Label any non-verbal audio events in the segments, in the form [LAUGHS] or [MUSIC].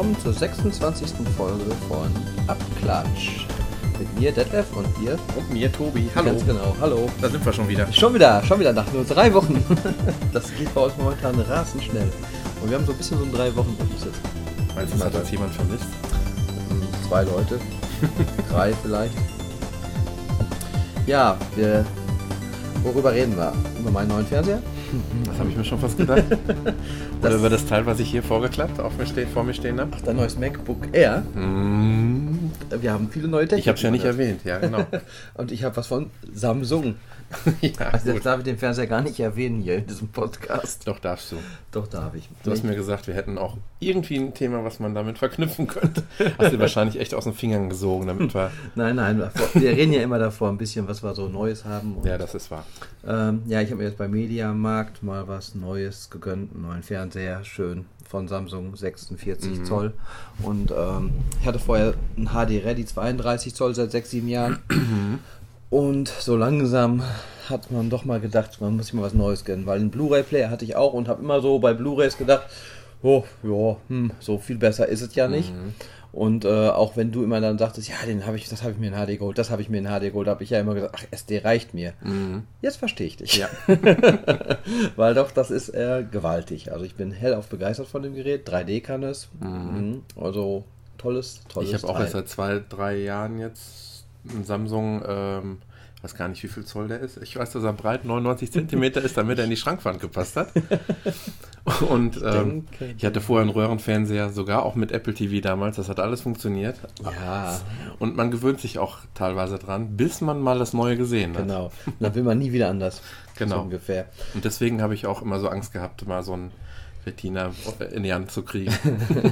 Willkommen zur 26. Folge von Abklatsch. Mir, Detlef, und ihr. Und mir, Tobi. Hallo. Ganz genau, hallo. Da sind wir schon wieder. Schon wieder, schon wieder nach nur drei Wochen. [LAUGHS] Das geht bei uns momentan rasend schnell. Und wir haben so ein bisschen so einen drei Wochen Rhythmus jetzt. Meinst du, hat uns jemand vermisst? Hm, Zwei Leute. Drei vielleicht. Ja, wir. Worüber reden wir? Über meinen neuen Fernseher? Das habe ich mir schon fast gedacht. [LAUGHS] Oder über das Teil, was ich hier vorgeklappt, auf mir steht, vor mir stehen habe. Ach, dein neues MacBook Air. Mm, Wir haben viele neue Technik. Ich habe es ja nicht erwähnt, ja, [LAUGHS] genau. Und ich habe was von Samsung. [LAUGHS] ja, Also jetzt gut. darf ich den Fernseher gar nicht erwähnen hier in diesem Podcast. Doch, darfst du. Doch, darf ich. Du hast mir gesagt, wir hätten auch irgendwie ein Thema, was man damit verknüpfen könnte. Hast du wahrscheinlich echt aus den Fingern gesogen, damit wir. [LAUGHS] Nein, nein, wir reden ja immer davor ein bisschen, was wir so Neues haben. Und, Ja, das ist wahr. ähm, ja ich habe mir jetzt beim Mediamarkt mal was Neues gegönnt, einen neuen Fernseher, schön von Samsung 46 Zoll. Und ähm, ich hatte vorher einen HD Ready 32 Zoll seit 6, 7 Jahren. Und so langsam hat man doch mal gedacht, man muss sich mal was Neues gönnen, weil einen Blu-ray-Player hatte ich auch und habe immer so bei Blu-rays gedacht, oh, ja, hm, so viel besser ist es ja nicht. Und äh, auch wenn du immer dann sagtest, ja, den habe ich, das habe ich mir in HD geholt, das habe ich mir in HD geholt, habe ich ja immer gesagt, ach, SD reicht mir. Jetzt verstehe ich dich. Ja. [LAUGHS] Weil doch, das ist äh, gewaltig. Also ich bin hellauf begeistert von dem Gerät. 3D kann es. Mhm. Also tolles, tolles Ich habe auch erst seit zwei, drei Jahren jetzt einen Samsung, ähm, weiß gar nicht, wie viel Zoll der ist. Ich weiß, dass er breit 99 Zentimeter ist, damit er in die Schrankwand gepasst hat. [LAUGHS] [LAUGHS] Und ähm, ich hatte vorher einen Röhrenfernseher, sogar auch mit Apple TV damals. Das hat alles funktioniert. Ja, Und man gewöhnt sich auch teilweise dran, bis man mal das Neue gesehen hat. genau. Und dann will man nie wieder anders. [LAUGHS] Genau. So ungefähr. Und deswegen habe ich auch immer so Angst gehabt, mal so ein Retina in die Hand zu kriegen.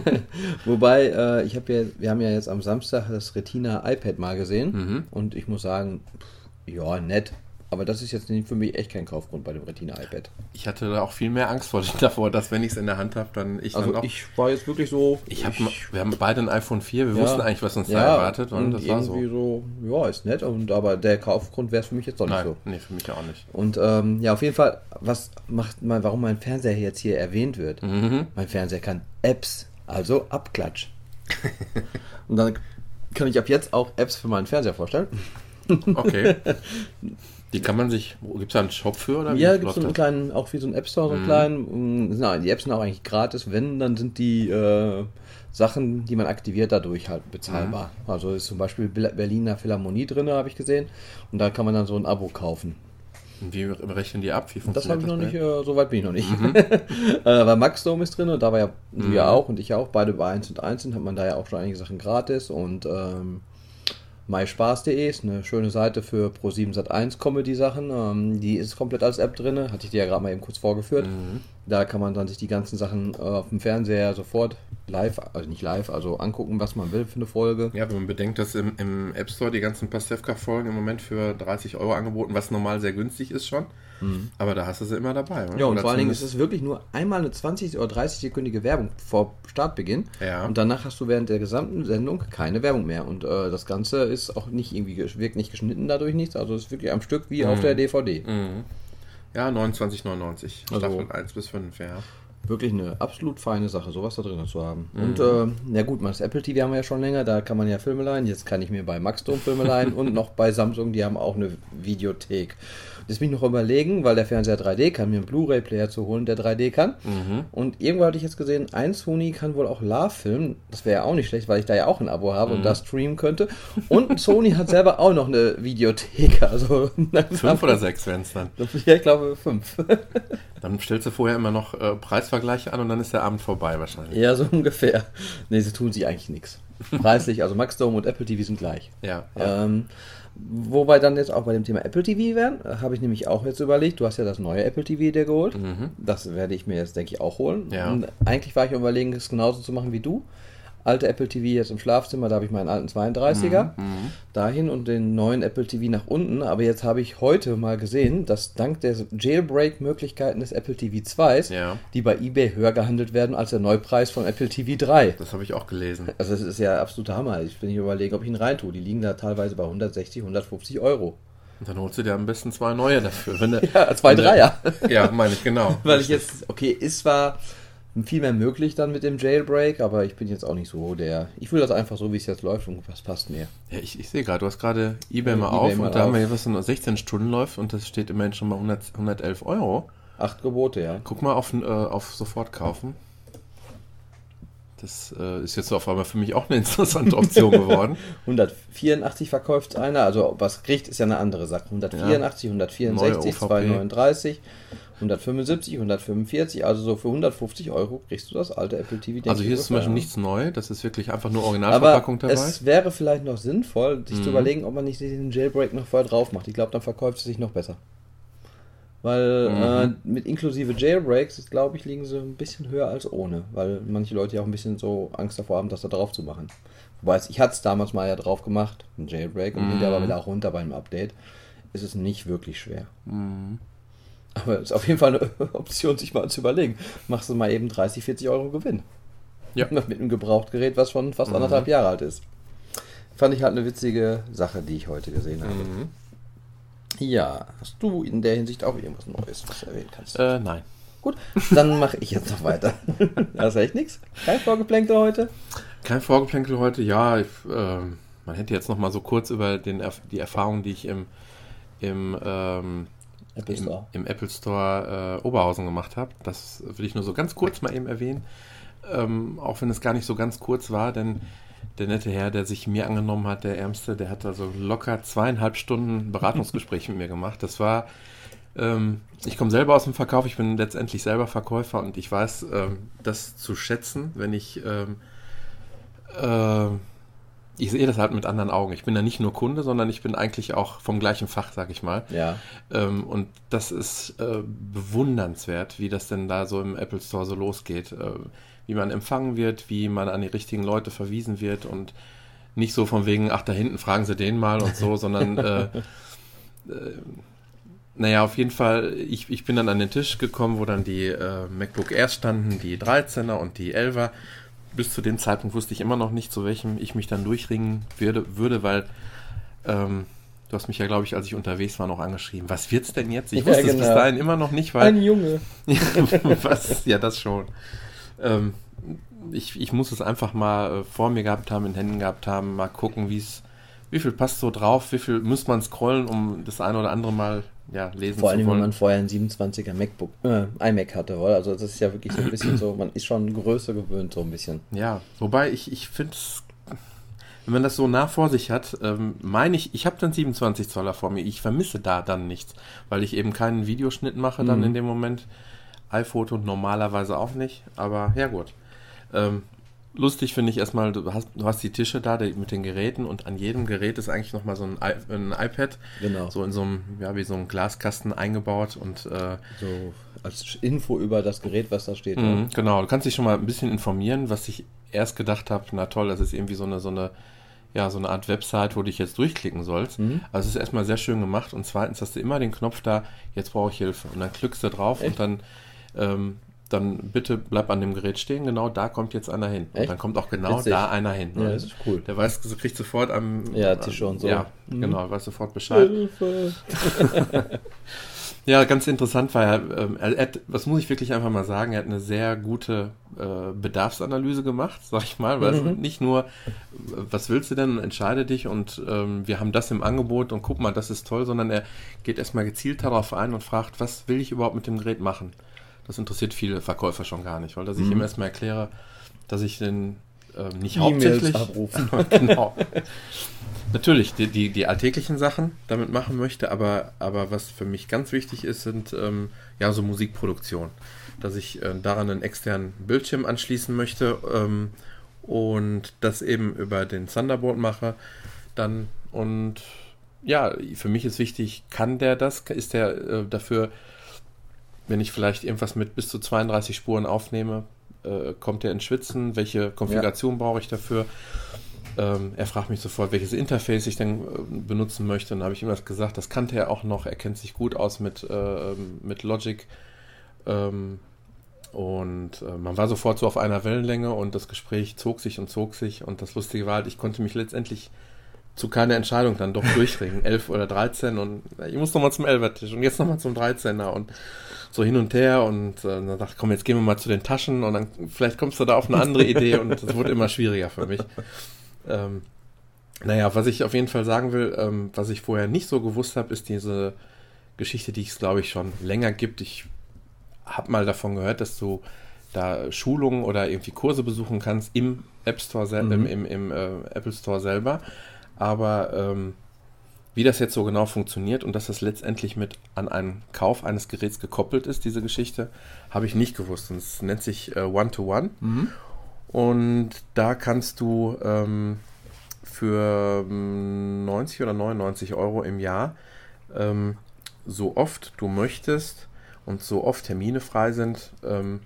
[LAUGHS] Wobei, äh, ich habe ja, wir haben ja jetzt am Samstag das Retina iPad mal gesehen. Mhm. Und ich muss sagen, pff, ja, nett. Aber das ist jetzt für mich echt kein Kaufgrund bei dem Retina iPad. Ich hatte da auch viel mehr Angst vor [LAUGHS] davor, dass wenn ich es in der Hand habe, dann ich Also dann auch. ich war jetzt wirklich so. Ich hab, ma- wir haben beide ein iPhone 4, wir Ja. wussten eigentlich, was uns ja, da erwartet und, und das war so. so. ja, ist nett, und aber der Kaufgrund wäre es für mich jetzt doch nicht Nein, so. nee, für mich auch nicht. Und ähm, ja, auf jeden Fall, was macht mal, warum mein Fernseher jetzt hier erwähnt wird? Mhm. Mein Fernseher kann Apps, also Abklatsch. [LAUGHS] und dann kann ich ab jetzt auch Apps für meinen Fernseher vorstellen. Okay. Die kann man sich, gibt es da einen Shop für? Oder wie Ja, gibt es so einen das? kleinen, auch wie so einen App Store, so einen kleinen. mm, Na, die Apps sind auch eigentlich gratis. Wenn, dann sind die äh, Sachen, die man aktiviert, dadurch halt bezahlbar. Also ist zum Beispiel Berliner Philharmonie drin, habe ich gesehen. Und da kann man dann so ein Abo kaufen. Und Wie rechnen die ab? Wie Das habe funktioniert ich noch nicht, äh, so weit bin ich noch nicht. [LAUGHS] äh, weil Maxdome ist drin und da war ja du ja auch und ich auch, beide bei 1 und 1 sind, hat man da ja auch schon einige Sachen gratis und ähm, myspaß.de ist eine schöne Seite für Pro7 Sat1 Comedy-Sachen. Ähm, die ist komplett als App drin, hatte ich dir ja gerade mal eben kurz vorgeführt. Da kann man dann sich die ganzen Sachen äh, auf dem Fernseher sofort live, also nicht live, also angucken, was man will für eine Folge. Ja, wenn man bedenkt, dass im, im App Store die ganzen Pastewka-Folgen im Moment für 30 Euro angeboten, was normal sehr günstig ist schon. Aber da hast du sie immer dabei. oder? Ja, und Oder vor allen Dingen ist es wirklich nur einmal eine 20 oder 30-sekündige Werbung vor Startbeginn. Ja. Und danach hast du während der gesamten Sendung keine Werbung mehr. Und äh, das Ganze ist auch nicht irgendwie, wirkt nicht geschnitten dadurch nichts. Also es ist wirklich am Stück wie auf der DVD. Mhm. Ja, 29,99. Also- Staffel 1 bis 5, ja. Wirklich eine absolut feine Sache, sowas da drin zu haben. Mhm. Und äh, ja gut, das Apple TV haben wir ja schon länger, da kann man ja Filme leihen. Jetzt kann ich mir bei Maxdome Filme leihen [LAUGHS] und noch bei Samsung, die haben auch eine Videothek. Jetzt bin ich noch überlegen, weil der Fernseher 3D kann, mir einen Blu-ray-Player zu holen, der 3D kann. Mhm. Und irgendwo hatte ich jetzt gesehen, ein Sony kann wohl auch Love filmen. Das wäre ja auch nicht schlecht, weil ich da ja auch ein Abo habe und das streamen könnte. Und [LAUGHS] Sony hat selber auch noch eine Videothek. [LAUGHS] Also Fünf oder sechs wären es dann. Ja, ich glaube fünf. [LAUGHS] Dann stellst du vorher immer noch äh, Preisvergleiche an und dann ist der Abend vorbei wahrscheinlich. Ja, so ungefähr. Nee, sie tun sie eigentlich nichts. Preislich, also Maxdome und Apple TV sind gleich. Ja. ja. Ähm, wo wir dann jetzt auch bei dem Thema Apple TV wären, äh, habe ich nämlich auch jetzt überlegt, du hast ja das neue Apple TV dir geholt. Das werde ich mir jetzt, denke ich, auch holen. Mhm. Ja. Und eigentlich war ich überlegen, es genauso zu machen wie du. Alte Apple TV jetzt im Schlafzimmer, da habe ich meinen alten 32er Mhm. dahin und den neuen Apple TV nach unten. Aber jetzt habe ich heute mal gesehen, dass dank der Jailbreak-Möglichkeiten des Apple TV 2 Ja. die bei eBay höher gehandelt werden als der Neupreis von Apple TV 3. Das habe ich auch gelesen. Also das ist ja absoluter Hammer. Ich bin hier überlegen, ob ich ihn reintue. Die liegen da teilweise bei 160, 150 Euro. Und dann holst du dir am besten zwei neue dafür. Wenn du, [LAUGHS] Ja, zwei Dreier. Ja, meine ich, genau. [LAUGHS] Weil ich jetzt, okay, ist zwar viel mehr möglich dann mit dem Jailbreak, aber ich bin jetzt auch nicht so der. Ich will das einfach so, wie es jetzt läuft und das passt mir. Ja, ich, ich sehe gerade, du hast gerade Ebay Ja, mal eBay auf mal und da haben wir auf. hier was so 16 Stunden läuft und das steht immerhin schon mal 100, 111 Euro. Acht Gebote, ja. Guck mal auf, äh, auf sofort kaufen. Das äh, ist jetzt auf einmal für mich auch eine [LAUGHS] interessante Option geworden. [LAUGHS] 184 verkauft einer, also was kriegt, ist ja eine andere Sache. 184, 164, Neue OVP. 239, 175, 145, also so für 150 Euro kriegst du das alte Apple TV. Also hier ist zum Beispiel nichts neu, das ist wirklich einfach nur Aber Originalverpackung dabei. es wäre vielleicht noch sinnvoll, sich zu Mhm. überlegen, ob man nicht den Jailbreak noch vorher drauf macht. Ich glaube, dann verkauft es sich noch besser. Weil Mhm. äh, mit inklusive Jailbreaks, glaube ich, liegen sie ein bisschen höher als ohne. Weil manche Leute ja auch ein bisschen so Angst davor haben, das da drauf zu machen. Wobei es, ich hatte es damals mal ja drauf gemacht, ein Jailbreak, und Mhm. bin aber wieder auch runter beim Update. Es ist nicht wirklich schwer. Mhm. Aber es ist auf jeden Fall eine [LAUGHS] Option, sich mal zu überlegen. Machst du mal eben 30, 40 Euro Gewinn. Ja. [LAUGHS] Mit einem Gebrauchtgerät, was schon fast Mhm. anderthalb Jahre alt ist. Fand ich halt eine witzige Sache, die ich heute gesehen habe. Mhm. Ja, hast du in der Hinsicht auch irgendwas Neues, was du erwähnen kannst? Äh, nein. Gut, dann mache ich jetzt noch weiter. [LAUGHS] Hast du echt nichts? Kein Vorgeplänkel heute? Kein Vorgeplänkel heute, ja. Ich, ähm, man hätte jetzt noch mal so kurz über den, die Erfahrung, die ich im, im, ähm, Apple im, Store. im Apple Store äh, Oberhausen gemacht habe. Das will ich nur so ganz kurz mal eben erwähnen. Ähm, auch wenn es gar nicht so ganz kurz war, denn der nette Herr, der sich mir angenommen hat, der Ärmste, der hat also locker zweieinhalb Stunden Beratungsgespräch mit mir gemacht. Das war, ähm, ich komme selber aus dem Verkauf, ich bin letztendlich selber Verkäufer und ich weiß ähm, das zu schätzen, wenn ich, ähm, äh, ich sehe das halt mit anderen Augen. Ich bin da nicht nur Kunde, sondern ich bin eigentlich auch vom gleichen Fach, sag ich mal. Ja. Ähm, und das ist äh, bewundernswert, wie das denn da so im Apple Store so losgeht. Äh, wie man empfangen wird, wie man an die richtigen Leute verwiesen wird und nicht so von wegen, ach, da hinten fragen Sie den mal und so, sondern äh, [LAUGHS] äh, naja, auf jeden Fall, ich, ich bin dann an den Tisch gekommen, wo dann die äh, MacBook Air standen, die 13er und die 11er. Bis zu dem Zeitpunkt wusste ich immer noch nicht, zu welchem ich mich dann durchringen würde, würde weil ähm, du hast mich ja, glaube ich, als ich unterwegs war, noch angeschrieben. Was wird's denn jetzt? Ich Ja, wusste es bis genau. dahin immer noch nicht, weil Ein Junge. [LAUGHS] was? Ja, das schon. Ähm, ich, ich muss es einfach mal äh, vor mir gehabt haben, in Händen gehabt haben, mal gucken, wie es, wie viel passt so drauf, wie viel muss man scrollen, um das eine oder andere mal ja, lesen Vor allem, wenn man vorher einen 27er MacBook, äh, iMac hatte, oder? Also das ist ja wirklich so ein bisschen so, man ist schon Größe gewöhnt, so ein bisschen. Ja, wobei ich, ich finde es, wenn man das so nah vor sich hat, ähm, meine ich, ich habe dann 27 Zoller vor mir, ich vermisse da dann nichts, weil ich eben keinen Videoschnitt mache dann Mhm. in dem Moment. iPhoto normalerweise auch nicht, aber ja gut. Ähm, lustig finde ich erstmal, du hast, du hast die Tische da die, mit den Geräten und an jedem Gerät ist eigentlich nochmal so ein, I, ein iPad, Genau. so in so einem, ja, wie so einem Glaskasten eingebaut und äh, So als Info über das Gerät, was da steht. Mhm, genau, du kannst dich schon mal ein bisschen informieren, was ich erst gedacht habe, na toll, das ist irgendwie so eine, so eine, ja, so eine Art Website, wo du dich jetzt durchklicken sollst. Mhm. Also es ist erstmal sehr schön gemacht und zweitens hast du immer den Knopf da, jetzt brauche ich Hilfe. Und dann klickst du drauf Echt? und dann, ähm, dann bitte bleib an dem Gerät stehen, genau da kommt jetzt einer hin. Und Echt? dann kommt auch genau Witzig. da einer hin. Ja, das ist cool. Der weiß, du kriegst sofort am Ja, Tische und so. Ja, Mhm. genau, weiß sofort Bescheid. Hilfe. [LAUGHS] Ja, ganz interessant war er, ähm, er hat, was muss ich wirklich einfach mal sagen, er hat eine sehr gute äh, Bedarfsanalyse gemacht, sag ich mal, weil Mhm. es nicht nur, was willst du denn, entscheide dich und ähm, wir haben das im Angebot und guck mal, das ist toll, sondern er geht erstmal gezielt darauf ein und fragt, was will ich überhaupt mit dem Gerät machen? Das interessiert viele Verkäufer schon gar nicht, weil dass ich Mhm. ihm erstmal erkläre, dass ich den ähm, nicht hauptsächlich abrufen. [LAUGHS] genau. Natürlich, die, die, die alltäglichen Sachen damit machen möchte, aber, aber was für mich ganz wichtig ist, sind ähm, ja so Musikproduktion. Dass ich äh, daran einen externen Bildschirm anschließen möchte ähm, und das eben über den Thunderbolt mache. Dann und ja, für mich ist wichtig, kann der das? Ist der äh, dafür, wenn ich vielleicht irgendwas mit bis zu 32 Spuren aufnehme, äh, kommt der ins Schwitzen, welche Konfiguration ja. brauche ich dafür. Ähm, er fragt mich sofort, welches Interface ich denn äh, benutzen möchte. Und dann habe ich ihm das gesagt, das kannte er auch noch, er kennt sich gut aus mit, äh, mit Logic. Ähm, und äh, man war sofort so auf einer Wellenlänge und das Gespräch zog sich und zog sich. Und das Lustige war halt, ich konnte mich letztendlich zu keiner Entscheidung dann doch durchringen. 11 oder 13 und ich muss nochmal zum 11er-Tisch und jetzt nochmal zum 13er und so hin und her und äh, dann dachte ich, komm, jetzt gehen wir mal zu den Taschen und dann vielleicht kommst du da auf eine andere Idee und es wurde immer schwieriger für mich. Ähm, naja, was ich auf jeden Fall sagen will, ähm, was ich vorher nicht so gewusst habe, ist diese Geschichte, die es, glaube ich, schon länger gibt. Ich habe mal davon gehört, dass du da Schulungen oder irgendwie Kurse besuchen kannst im App Store, mhm. im, im, im äh, Apple Store selber. Aber ähm, wie das jetzt so genau funktioniert und dass das letztendlich mit an einen Kauf eines Geräts gekoppelt ist, diese Geschichte, habe ich nicht gewusst. Und es nennt sich äh, One-to-One. Mhm. Und da kannst du ähm, für 90 ähm, oder 99 Euro im Jahr ähm, so oft du möchtest und so oft Termine frei sind, ähm,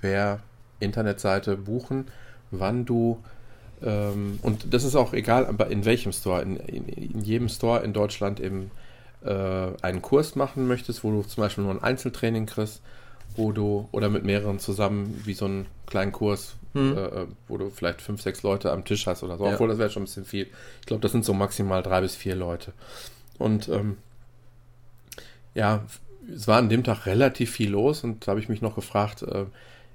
per Internetseite buchen, wann du ähm, und das ist auch egal, aber in welchem Store, in, in, in jedem Store in Deutschland eben äh, einen Kurs machen möchtest, wo du zum Beispiel nur ein Einzeltraining kriegst, wo du oder mit mehreren zusammen wie so einen kleinen Kurs, hm. äh, wo du vielleicht fünf, sechs Leute am Tisch hast oder so, ja. obwohl das wäre schon ein bisschen viel. Ich glaube, das sind so maximal drei bis vier Leute. Und ähm, ja, es war an dem Tag relativ viel los und da habe ich mich noch gefragt, äh,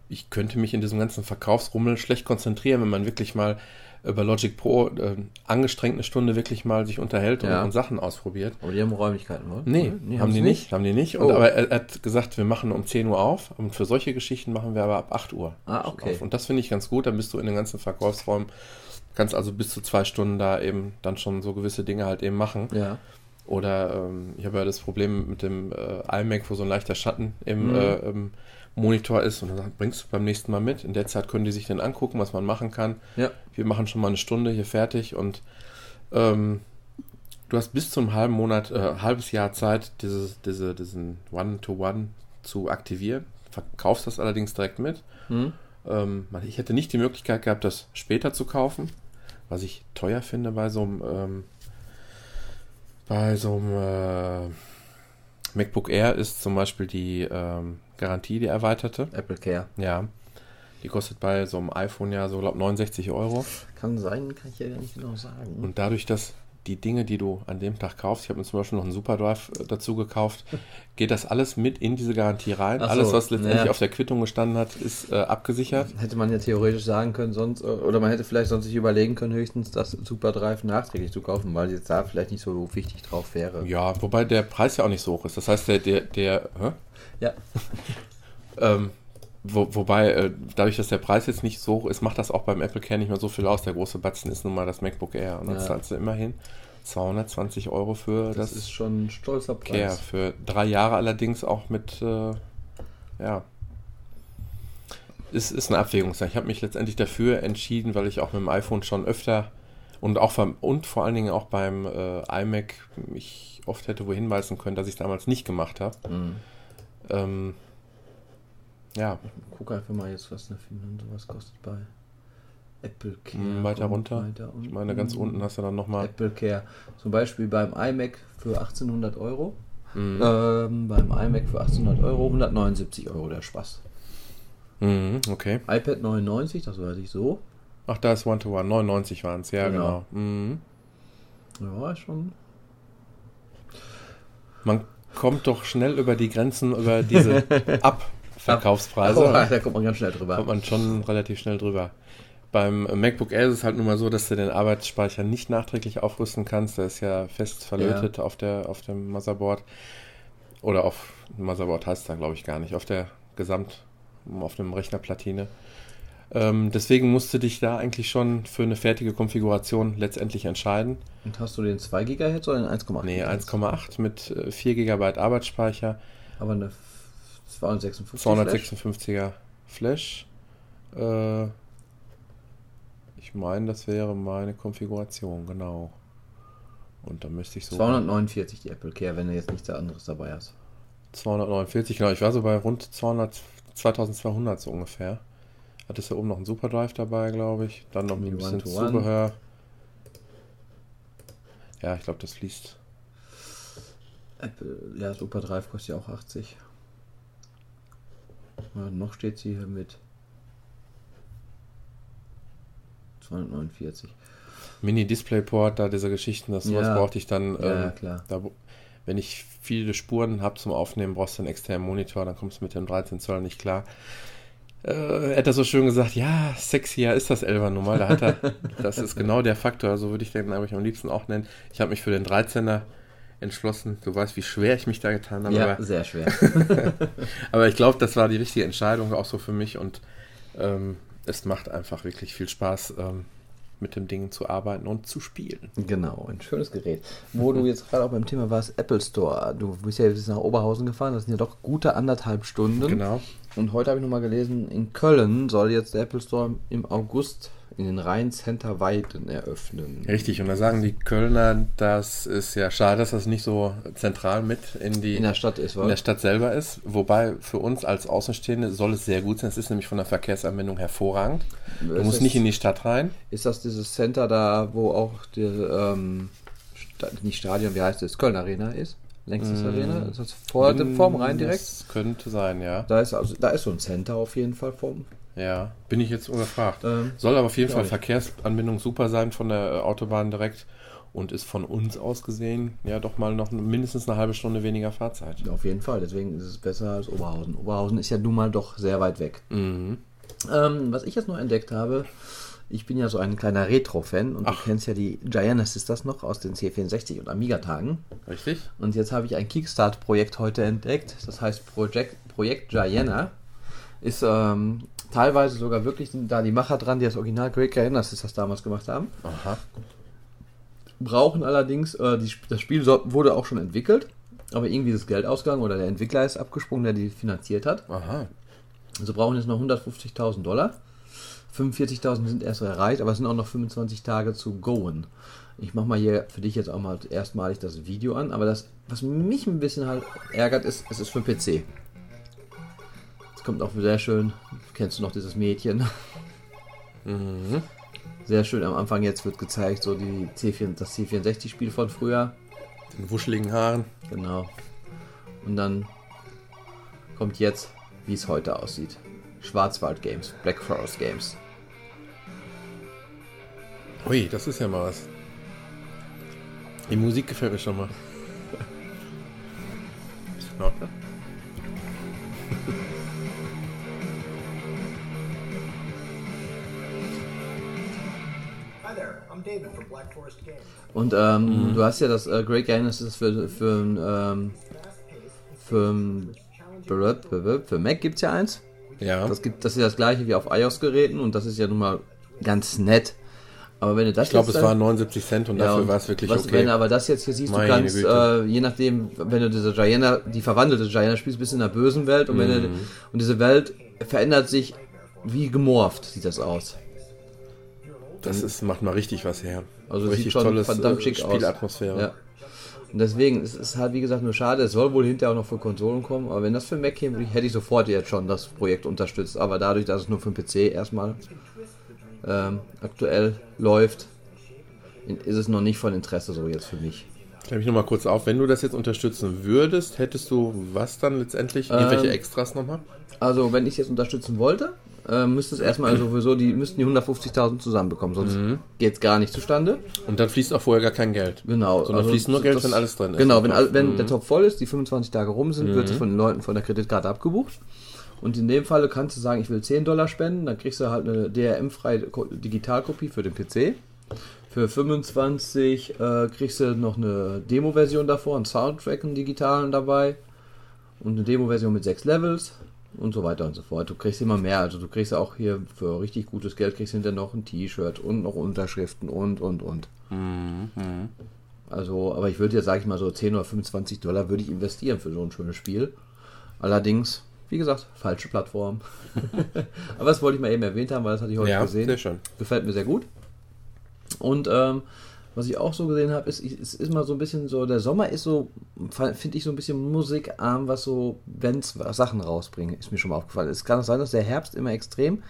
ich könnte mich in diesem ganzen Verkaufsrummel schlecht konzentrieren, wenn man wirklich mal über Logic Pro äh, angestrengt eine Stunde wirklich mal sich unterhält und, und Sachen ausprobiert. Aber die haben Räumlichkeiten, oder? Nee, nee haben die nicht? nicht? Haben die nicht. Und, oh. Aber er, er, hat gesagt, wir machen um 10 Uhr auf und für solche Geschichten machen wir aber ab 8 Uhr. Ah, okay. Auf. Und das finde ich ganz gut, dann bist du in den ganzen Verkaufsräumen, kannst also bis zu zwei Stunden da eben dann schon so gewisse Dinge halt eben machen. Ja. Oder ähm, ich habe ja das Problem mit dem äh, iMac, wo so ein leichter Schatten im, mhm. äh, im Monitor ist und dann bringst du beim nächsten Mal mit. In der Zeit können die sich dann angucken, was man machen kann. Ja. Wir machen schon mal eine Stunde hier fertig und ähm, du hast bis zum halben Monat, äh, halbes Jahr Zeit, dieses, diese, diesen One-to-One zu aktivieren. Verkaufst das allerdings direkt mit. Mhm. Ähm, ich hätte nicht die Möglichkeit gehabt, das später zu kaufen, was ich teuer finde bei so einem ähm, bei so einem äh, MacBook Air ist zum Beispiel die ähm, Garantie, die erweiterte. Apple Care. Ja. Die kostet bei so einem iPhone ja so, glaube 69 Euro. Kann sein, kann ich ja gar nicht genau sagen. Und dadurch, dass die Dinge, die du an dem Tag kaufst, ich habe mir zum Beispiel noch einen Superdrive äh, dazu gekauft, [LAUGHS] geht das alles mit in diese Garantie rein. So, alles, was letztendlich ja. auf der Quittung gestanden hat, ist äh, abgesichert. Hätte man ja theoretisch sagen können, sonst, äh, oder man hätte vielleicht sonst sich überlegen können, höchstens das Superdrive nachträglich zu kaufen, weil jetzt da vielleicht nicht so wichtig drauf wäre. Ja, wobei der Preis ja auch nicht so hoch ist. Das heißt, der, der, der hä? Ja. [LAUGHS] ähm, wo, wobei, äh, dadurch, dass der Preis jetzt nicht so hoch ist, macht das auch beim Apple Care nicht mehr so viel aus. Der große Batzen ist nun mal das MacBook Air. Und dann ja. zahlst du immerhin 220 Euro für das. Das ist schon ein stolzer Preis. Care. Für drei Jahre allerdings auch mit, äh, ja. Ist, ist eine Abwägungssache. Ich habe mich letztendlich dafür entschieden, weil ich auch mit dem iPhone schon öfter und auch vom, und vor allen Dingen auch beim äh, iMac mich oft hätte wohin weisen können, dass ich es damals nicht gemacht habe. Mhm. Ähm, ja. Ich gucke einfach mal jetzt, was eine Finan sowas kostet bei Apple Care. Hm, weiter runter. Weiter ich meine, ganz unten hast du dann nochmal. Apple Care. Zum Beispiel beim iMac für 1800 Euro. Mhm. Ähm, beim iMac für 1800 Euro, 179 Euro der Spaß. Mhm, okay. iPad 99, das weiß ich so. Ach, da ist One-to-One. -One. 99 waren es, ja, genau. genau. Mhm. Ja, schon. Man kommt doch schnell über die Grenzen, über diese [LAUGHS] Abverkaufspreise. Oh, da kommt man ganz schnell drüber. Kommt man schon relativ schnell drüber. Beim MacBook Air ist es halt nun mal so, dass du den Arbeitsspeicher nicht nachträglich aufrüsten kannst. Der ist ja fest verlötet ja. auf, der, auf dem Motherboard. Oder auf Motherboard heißt es da, glaube ich, gar nicht. Auf der Gesamt, auf dem Rechnerplatine. Ähm, deswegen musst du dich da eigentlich schon für eine fertige Konfiguration letztendlich entscheiden. Und hast du den 2 GHz oder den 1,8? Nee, 1,8 mit 4 äh, GB Arbeitsspeicher. Aber eine 256 256er Flash. Flash. Äh, ich meine, das wäre meine Konfiguration, genau. Und dann müsste ich so. 249 die Apple Care, wenn du jetzt nichts anderes dabei hast. 249, genau. Ich war so bei rund 200 2200 so ungefähr. Hattest ja oben noch einen Superdrive dabei, glaube ich. Dann noch ein bisschen One-to-One. Zubehör. Ja, ich glaube, das fließt. Apple, ja, Super Drive kostet ja auch 80. Ja, noch steht sie hier mit 249. Mini-Displayport, da diese Geschichten, das sowas Ja. brauchte ich dann. Ja, ähm, klar. Da, wenn ich viele Spuren habe zum Aufnehmen, brauchst du einen externen Monitor, dann kommst du mit dem 13 Zoll nicht klar. Äh, er hat er so schön gesagt, ja, sexier ist das 11er nun mal. Da hat er, [LAUGHS] das ist genau der Faktor, so würde ich den eigentlich am liebsten auch nennen. Ich habe mich für den 13er entschlossen. Du weißt, wie schwer ich mich da getan habe. Ja, aber- sehr schwer. [LAUGHS] aber ich glaube, das war die richtige Entscheidung auch so für mich und ähm, es macht einfach wirklich viel Spaß, ähm, mit dem Ding zu arbeiten und zu spielen. genau, ein schönes Gerät. Wo du jetzt gerade auch beim Thema warst, Apple Store. Du bist ja jetzt nach Oberhausen gefahren, das sind ja doch gute anderthalb Stunden. Genau. Und heute habe ich nochmal gelesen, in Köln soll jetzt der Apple Store im August in den Rhein-Center Weiden eröffnen. Richtig, und da sagen die Kölner, das ist ja schade, dass das nicht so zentral mit in die In der Stadt ist, in der Stadt selber ist. Wobei für uns als Außenstehende soll es sehr gut sein. Es ist nämlich von der Verkehrsanbindung hervorragend. Du Ist musst das- nicht in die Stadt rein. Ist das dieses Center da, wo auch die, ähm, nicht Stadion, wie heißt es, Köln Arena ist? Längstes Mm. Arena? Ist das vor dem vorm Rhein direkt? Das könnte sein, ja. Da ist also, da ist so ein Center auf jeden Fall vom. Ja, bin ich jetzt überfragt. Ähm, Soll aber auf jeden Fall. Verkehrsanbindung super sein von der äh, Autobahn direkt und ist von uns aus gesehen ja doch mal noch mindestens eine halbe Stunde weniger Fahrzeit. Auf jeden Fall, deswegen ist es besser als Oberhausen. Oberhausen ist ja nun mal doch sehr weit weg. Mhm. Ähm, was ich jetzt noch entdeckt habe, ich bin ja so ein kleiner Retro-Fan und Ach. du kennst ja die Gianna Sisters noch aus den C64 und Amiga-Tagen. Richtig? Und jetzt habe ich ein Kickstart-Projekt heute entdeckt. Das heißt Project, Projekt Gianna. Ist ähm, teilweise sogar wirklich da die Macher dran, die das Original Great Gianna Sisters damals gemacht haben. Aha. Brauchen allerdings, äh, die, das Spiel so, wurde auch schon entwickelt, aber irgendwie ist das Geld ausgegangen oder der Entwickler ist abgesprungen, der die finanziert hat. Aha. Also brauchen jetzt noch 150.000 Dollar. 45.000 sind erst erreicht, aber es sind auch noch 25 Tage zu goen. Ich mache mal hier für dich jetzt auch mal erstmalig das Video an, aber das, was mich ein bisschen halt ärgert, ist, es ist für PC. Es kommt auch sehr schön, kennst du noch dieses Mädchen? Mhm. Sehr schön am Anfang jetzt wird gezeigt, so die C4, das C64-Spiel von früher. Den wuscheligen Haaren. Genau. Und dann kommt jetzt, wie es heute aussieht. Schwarzwald Games, Black Forest Games. Ui, das ist ja mal was. Die Musik gefällt mir schon mal. Ja. Hi there, I'm David from Black Forest Games. Und ähm, du hast ja das äh, Great Games ist für, für, ähm, für, für, für Mac gibt es ja eins. Ja. Das, gibt, das ist ja das gleiche wie auf iOS-Geräten und das ist ja nun mal ganz nett. Aber wenn du das ich glaube, es waren 79 Cent und Ja, dafür war es wirklich was, okay. Wenn du aber das jetzt hier siehst, Meine du kannst, äh, je nachdem, wenn du diese Gianna, die verwandelte Gianna spielst, bist du in einer bösen Welt und, wenn Mhm. du, und diese Welt verändert sich wie gemorpht, sieht das aus. das ist, macht mal richtig was her. Also richtig sieht schon tolles verdammt äh, schick aus. Spielatmosphäre. Ja. Und deswegen, es ist halt wie gesagt nur schade, es soll wohl hinterher auch noch für Konsolen kommen, aber wenn das für Mac käme, hätte ich sofort jetzt schon das Projekt unterstützt. Aber dadurch, dass es nur für den PC erstmal ähm, aktuell läuft, ist es noch nicht von Interesse so jetzt für mich. Klär mich nochmal kurz auf. Wenn du das jetzt unterstützen würdest, hättest du was dann letztendlich? Irgendwelche Ähm, Extras nochmal? Also, wenn ich jetzt unterstützen wollte, äh, müsste es erstmal [CLEARS THROAT] sowieso, die müssten die 150.000 zusammenbekommen, sonst Mhm. geht es gar nicht zustande. Und dann fließt auch vorher gar kein Geld. Genau. Sondern fließt nur Geld, wenn alles drin ist. Genau, wenn, all- wenn Mhm. der Topf voll ist, die 25 Tage rum sind, wird es von den Leuten von der Kreditkarte abgebucht. Und in dem Falle kannst du sagen, ich will 10 Dollar spenden, dann kriegst du halt eine DRM-freie Ko- Digitalkopie für den PC. Für 25 äh, kriegst du noch eine Demo-Version davor, einen Soundtrack, einen digitalen dabei und eine Demo-Version mit sechs Levels und so weiter und so fort. Du kriegst immer mehr, also du kriegst auch hier für richtig gutes Geld kriegst hinterher noch ein T-Shirt und noch Unterschriften und und und. Also, aber ich würde jetzt, sage ich mal, so 10 oder 25 Dollar würde ich investieren für so ein schönes Spiel. Allerdings, wie gesagt, falsche Plattform. [LAUGHS] aber das wollte ich mal eben erwähnt haben, weil das hatte ich heute Ja, gesehen. sehr schön. Gefällt mir sehr gut. Und ähm, Was ich auch so gesehen habe, ist, es ist mal so ein bisschen so, der Sommer ist so, finde ich so ein bisschen musikarm, was so Bands Sachen rausbringen, ist mir schon mal aufgefallen. Es kann auch sein, dass der Herbst immer extrem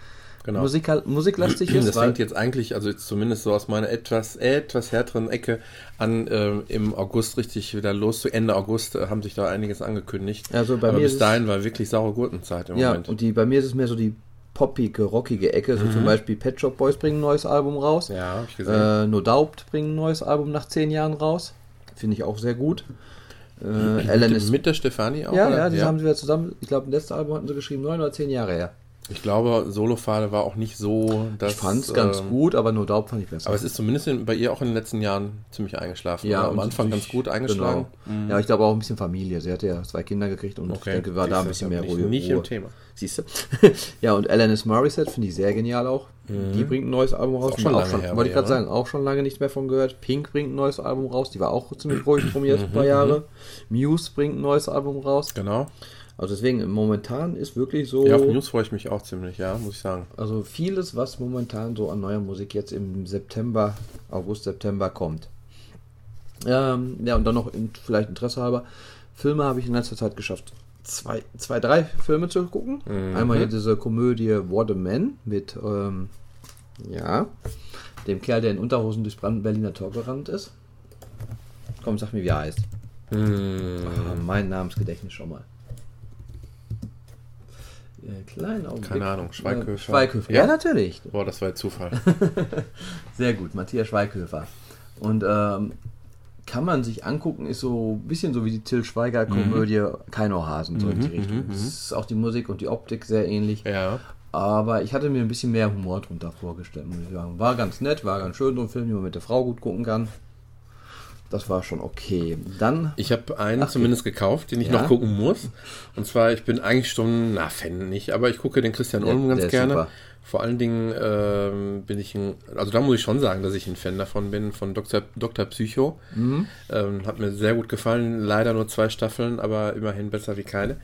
Genau. musikal, musiklastig [CLEARS THROAT] ist. Das fängt jetzt eigentlich, also jetzt zumindest so aus meiner etwas, etwas härteren Ecke an, ähm, im August richtig wieder los. Zu Ende August äh, haben sich da einiges angekündigt. Also bei Aber mir bis dahin war wirklich saure Gurkenzeit im Ja, Moment. und die, bei mir ist es mehr so die poppige, rockige Ecke. So zum Beispiel Pet Shop Boys bringen ein neues Album raus. Mhm. ja, habe ich gesehen. Äh, no Doubt bringen ein neues Album nach zehn Jahren raus. Finde ich auch sehr gut. Äh, Alan mit, ist. mit der Stefanie auch? ja, oder? ja, die haben sie wieder zusammen. Ich glaube, das letzte Album hatten sie geschrieben, neun oder zehn Jahre her. Ich glaube, Solofade war auch nicht so, dass. Ich fand es ganz ähm, gut, aber No Doubt fand ich besser. Aber es ist zumindest in, bei ihr auch in den letzten Jahren ziemlich eingeschlafen. ja, am Anfang ganz gut eingeschlagen. Genau. Ja, ich glaube auch ein bisschen Familie. Sie hatte ja zwei Kinder gekriegt und ich denke, war da ein bisschen mehr. Ruhe. Nicht im Thema. Siehst du? [LAUGHS] ja, und Alanis Morissette finde ich sehr genial auch. Die bringt ein neues Album raus. Mhm. Auch schon Auch lange her wollte ich gerade sagen, auch schon lange nicht mehr von gehört. Pink bringt ein neues Album raus. Die war auch ziemlich ruhig von mir Mhm, jetzt ein paar Jahre. Muse bringt ein neues Album raus. Genau. Also deswegen, momentan ist wirklich so, Ja, auf News freue ich mich auch ziemlich, ja, muss ich sagen. also vieles, was momentan so an neuer Musik jetzt im September, August, September kommt. Ähm, ja, und dann noch in, vielleicht Interesse halber, Filme habe ich in letzter Zeit geschafft. Zwei, zwei, drei Filme zu gucken. Einmal hier diese Komödie What a Man mit, ähm, ja, dem Kerl, der in Unterhosen durchs Brand Berliner Tor gerannt ist. Komm, sag mir, wie er heißt. Ah, mein Namensgedächtnis schon mal. Äh, kleinen Augenblick. Keine Ahnung, Schweighöfer. Äh, Schweighöfer. Ja, Ja? natürlich. Boah, das war jetzt Zufall. [LAUGHS] Sehr gut, Matthias Schweighöfer. Und ähm, kann man sich angucken, ist so ein bisschen so wie die Till Schweiger-Komödie Kein Ohrhasen, so in die Richtung. Es ist auch die Musik und die Optik sehr ähnlich. ja. Aber ich hatte mir ein bisschen mehr Humor drunter vorgestellt, muss ich sagen. War ganz nett, war ganz schön, so ein Film, den man mit der Frau gut gucken kann. Das war schon okay. Dann, Ich habe einen Ach, zumindest gekauft, den ich Ja? noch gucken muss. Und zwar, ich bin eigentlich schon, na, Fan nicht, aber ich gucke den Christian Ulm ganz der ist gerne. super. Vor allen Dingen ähm, bin ich ein, also da muss ich schon sagen, dass ich ein Fan davon bin, von Dr. Dr. Psycho. Mhm. Ähm, hat mir sehr gut gefallen. Leider nur zwei Staffeln, aber immerhin besser wie keine.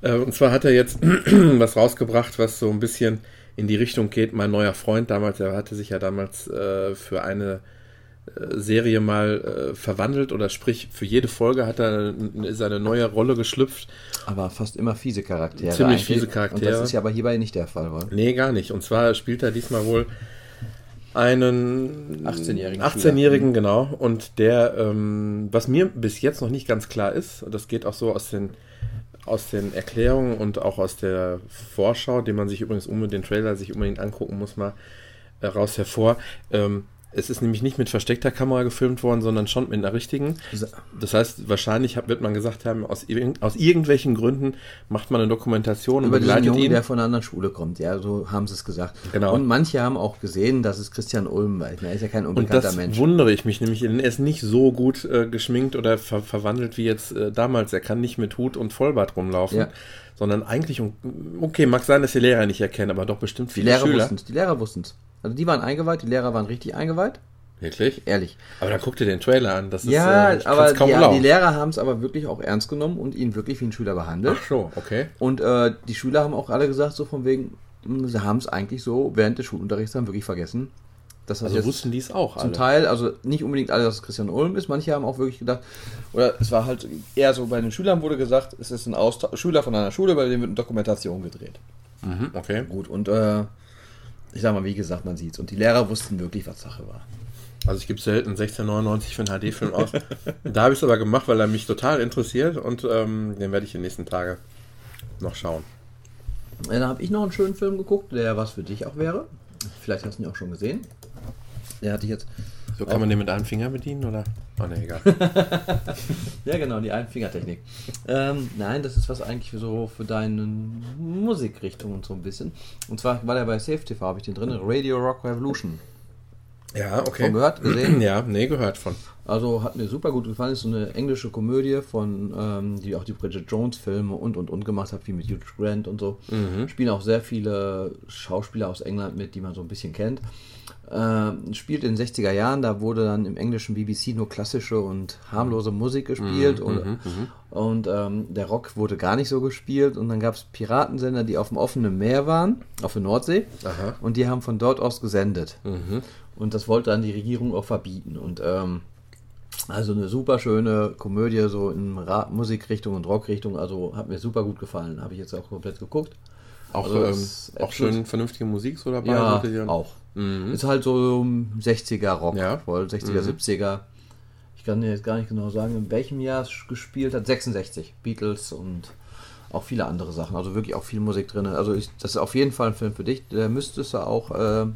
Äh, und zwar hat er jetzt [CLEARS THROAT] was rausgebracht, was so ein bisschen in die Richtung geht. Mein neuer Freund damals, er hatte sich ja damals äh, für eine Serie mal äh, verwandelt oder sprich für jede Folge hat er ist eine neue Rolle geschlüpft. aber fast immer fiese Charaktere. Ziemlich eigentlich. fiese Und Charaktere. das ist ja aber hierbei nicht der Fall, war. Nee, gar nicht. Und zwar spielt er diesmal wohl einen 18-jährigen 18-jährigen, genau. Und der, ähm, was mir bis jetzt noch nicht ganz klar ist, und das geht auch so aus den aus den Erklärungen und auch aus der Vorschau, den man sich übrigens unbedingt, den Trailer sich unbedingt angucken muss, mal äh, raus hervor. Ähm, es ist nämlich nicht mit versteckter Kamera gefilmt worden, sondern schon mit einer richtigen. Das heißt, wahrscheinlich wird man gesagt haben, aus, aus irgendwelchen Gründen macht man eine Dokumentation und Über diesen begleitet Jungen, ihn. der von einer anderen Schule kommt, ja, so haben sie es gesagt. Genau. Und manche haben auch gesehen, dass es Christian Ulm war. Er ist ja kein Und unbekannter das Mensch. wundere ich mich nämlich, er ist nicht so gut äh, geschminkt oder ver verwandelt wie jetzt äh, damals. Er kann nicht mit Hut und Vollbart rumlaufen, Ja. sondern eigentlich, okay, mag sein, dass die Lehrer ihn nicht erkennen, aber doch bestimmt Die viele Lehrer Schüler. wussten es. Die Lehrer wussten es. Also die waren eingeweiht, die Lehrer waren richtig eingeweiht. Wirklich? Ehrlich. Aber dann guck dir den Trailer an. Das ja, ist, äh, aber kaum die, glauben. die Lehrer haben es aber wirklich auch ernst genommen und ihn wirklich wie ein Schüler behandelt. Ach so, okay. Und äh, die Schüler haben auch alle gesagt, so von wegen, mh, sie haben es eigentlich so während des Schulunterrichts dann wirklich vergessen. Dass das Also wussten die es auch zum alle. Teil, also nicht unbedingt alle, dass es Christian Ulm ist. Manche haben auch wirklich gedacht, oder es war halt eher so, bei den Schülern wurde gesagt, es ist ein Austausch, Schüler von einer Schule, bei dem wird eine Dokumentation gedreht. Mhm, okay. Gut, und äh, ich sag mal, wie gesagt, man sieht's. Und die Lehrer wussten wirklich, was Sache war. Also ich gebe selten 16,99 für einen HD-Film aus. da habe ich es aber gemacht, weil er mich total interessiert und ähm, den werde ich die nächsten Tage noch schauen. Äh, Dann habe ich noch einen schönen Film geguckt, der was für dich auch wäre. Vielleicht hast du ihn auch schon gesehen. Der hatte ich jetzt. So kann man den mit einem Finger bedienen oder? Oh ne, egal. [LAUGHS] Ja, genau, die Einfingertechnik. Ähm, nein, das ist was eigentlich für so für deine Musikrichtung und so ein bisschen. Und zwar war der bei Safe TV, habe ich den drin, Radio Rock Revolution. ja, okay. Schon gehört, gesehen? [CLEARS THROAT] Ja, nee, gehört von. Also hat mir super gut gefallen. Ist so eine englische Komödie von, ähm, die auch die Bridget Jones Filme und und und gemacht hat, wie mit Hugh Grant und so. Spielen auch sehr viele Schauspieler aus England mit, die man so ein bisschen kennt. Äh, spielt in den 60er Jahren, da wurde dann im englischen BBC nur klassische und harmlose Musik gespielt Mhm, und, und ähm, der Rock wurde gar nicht so gespielt und dann gab es Piratensender, die auf dem offenen Meer waren, auf der Nordsee Aha. und die haben von dort aus gesendet Mhm. und das wollte dann die Regierung auch verbieten und ähm, also eine super schöne Komödie, so in Ra Musikrichtung und Rockrichtung. Also hat mir super gut gefallen. Habe ich jetzt auch komplett geguckt. Auch, Also ähm, auch schön vernünftige Musik so dabei. Ja, auch. Ist halt so 60er Rock, Ja. voll 60er, 70er. Ich kann dir jetzt gar nicht genau sagen, in welchem Jahr es gespielt hat. 66. Beatles und auch viele andere Sachen. Also wirklich auch viel Musik drin. Also ich, das ist auf jeden Fall ein Film für dich. Der müsste es ja auch, äh,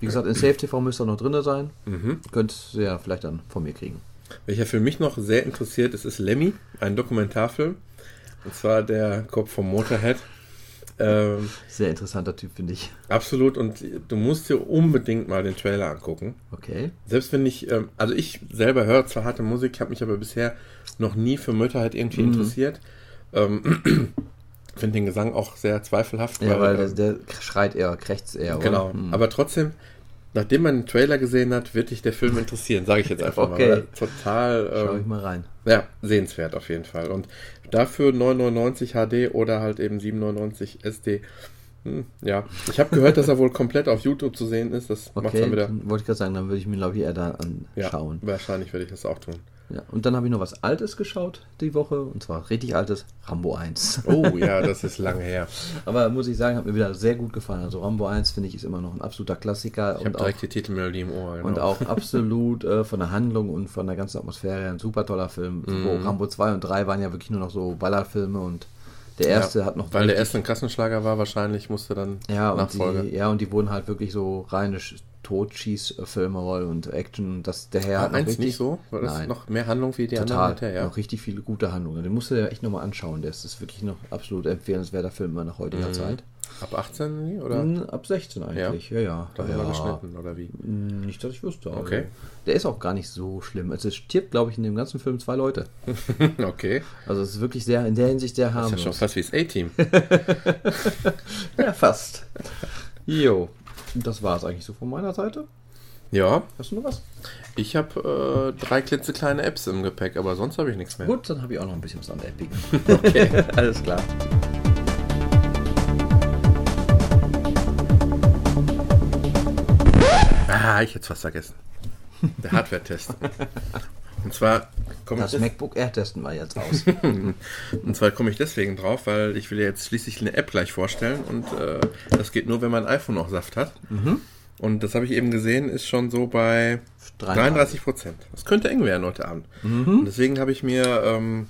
wie gesagt, in Safe TV müsste er noch drin sein. Könntest du ja vielleicht dann von mir kriegen. Welcher für mich noch sehr interessiert ist, ist Lemmy, ein Dokumentarfilm. Und zwar der Kopf vom Motorhead. Ähm, Sehr interessanter Typ, finde ich. absolut. Und du musst dir unbedingt mal den Trailer angucken. Okay. Selbst wenn ich, ähm, also ich selber höre zwar harte Musik, habe mich aber bisher noch nie für Motorhead irgendwie Mhm. interessiert. Ähm, [CLEARS THROAT] Finde den Gesang auch sehr zweifelhaft. Ja, weil ähm, der, der schreit eher, krächzt eher. Genau, Hm. aber trotzdem, nachdem man den Trailer gesehen hat, wird dich der Film interessieren, sage ich jetzt einfach Okay. mal. weil Total, Schau ich ähm, mal rein. ja, sehenswert auf jeden Fall. Und dafür 999 HD oder halt eben 799 SD. Hm, ja, ich habe gehört, dass er wohl komplett auf YouTube zu sehen ist. Das macht Okay, dann wieder. wollte ich gerade sagen, dann würde ich mir, glaube ich, eher da Ja, anschauen. wahrscheinlich werde ich das auch tun. Ja. Und dann habe ich noch was Altes geschaut die Woche, und zwar richtig altes, Rambo 1. Oh ja, das ist lange her. [LAUGHS] Aber muss ich sagen, hat mir wieder sehr gut gefallen. Also Rambo 1 finde ich ist immer noch ein absoluter Klassiker Ich habe und auch, direkt die Titelmelodie im Ohr. Genau. und auch [LAUGHS] absolut äh, von der Handlung und von der ganzen Atmosphäre ein super toller Film. Mhm. Wo Rambo 2 und 3 waren ja wirklich nur noch so Ballerfilme und der erste ja, hat noch Weil der erste ein Kassenschlager war, wahrscheinlich musste dann Ja, und Nachfolge. die, ja, und die wurden halt wirklich so reine Totschießfilme und Action. Das, der Herr War noch eins richtig, nicht so? War das Nein. noch mehr Handlung wie die Total. anderen? hinterher, Ja. Noch richtig viele gute Handlungen. Den musst du dir echt nochmal anschauen. Der ist, ist wirklich noch absolut empfehlenswerter Film nach heutiger Zeit. Ab 18 oder? Mm, Ab 16 eigentlich, ja, ja. Da ja, haben wir geschnitten oder wie? Mm, Nicht, dass ich wüsste. Also, Okay. Der ist auch gar nicht so schlimm. Also es stirbt, glaube ich, in dem ganzen Film zwei Leute. [LAUGHS] okay. Also es ist wirklich sehr, in der Hinsicht sehr Das ist ja harmlos. schon fast wie das A-Team. [LAUGHS] Ja, fast. Jo. Das war es eigentlich so von meiner Seite. ja, Hast du noch was? ich habe äh, drei klitzekleine Apps im Gepäck, aber sonst habe ich nichts mehr. Gut, dann habe ich auch noch ein bisschen was an der Epic. Okay, [LAUGHS] alles klar. Ah, ich hätte es fast vergessen. Der Hardware-Test. [LAUGHS] Und zwar komme ich, Das MacBook Air testen wir jetzt aus. [LAUGHS] und zwar komme ich deswegen drauf, weil ich will ja jetzt schließlich eine App gleich vorstellen und äh, das geht nur, wenn mein iPhone noch Saft hat. Und das habe ich eben gesehen, ist schon so bei 33 Prozent. Das könnte eng werden heute Abend. Und deswegen habe ich mir, ähm,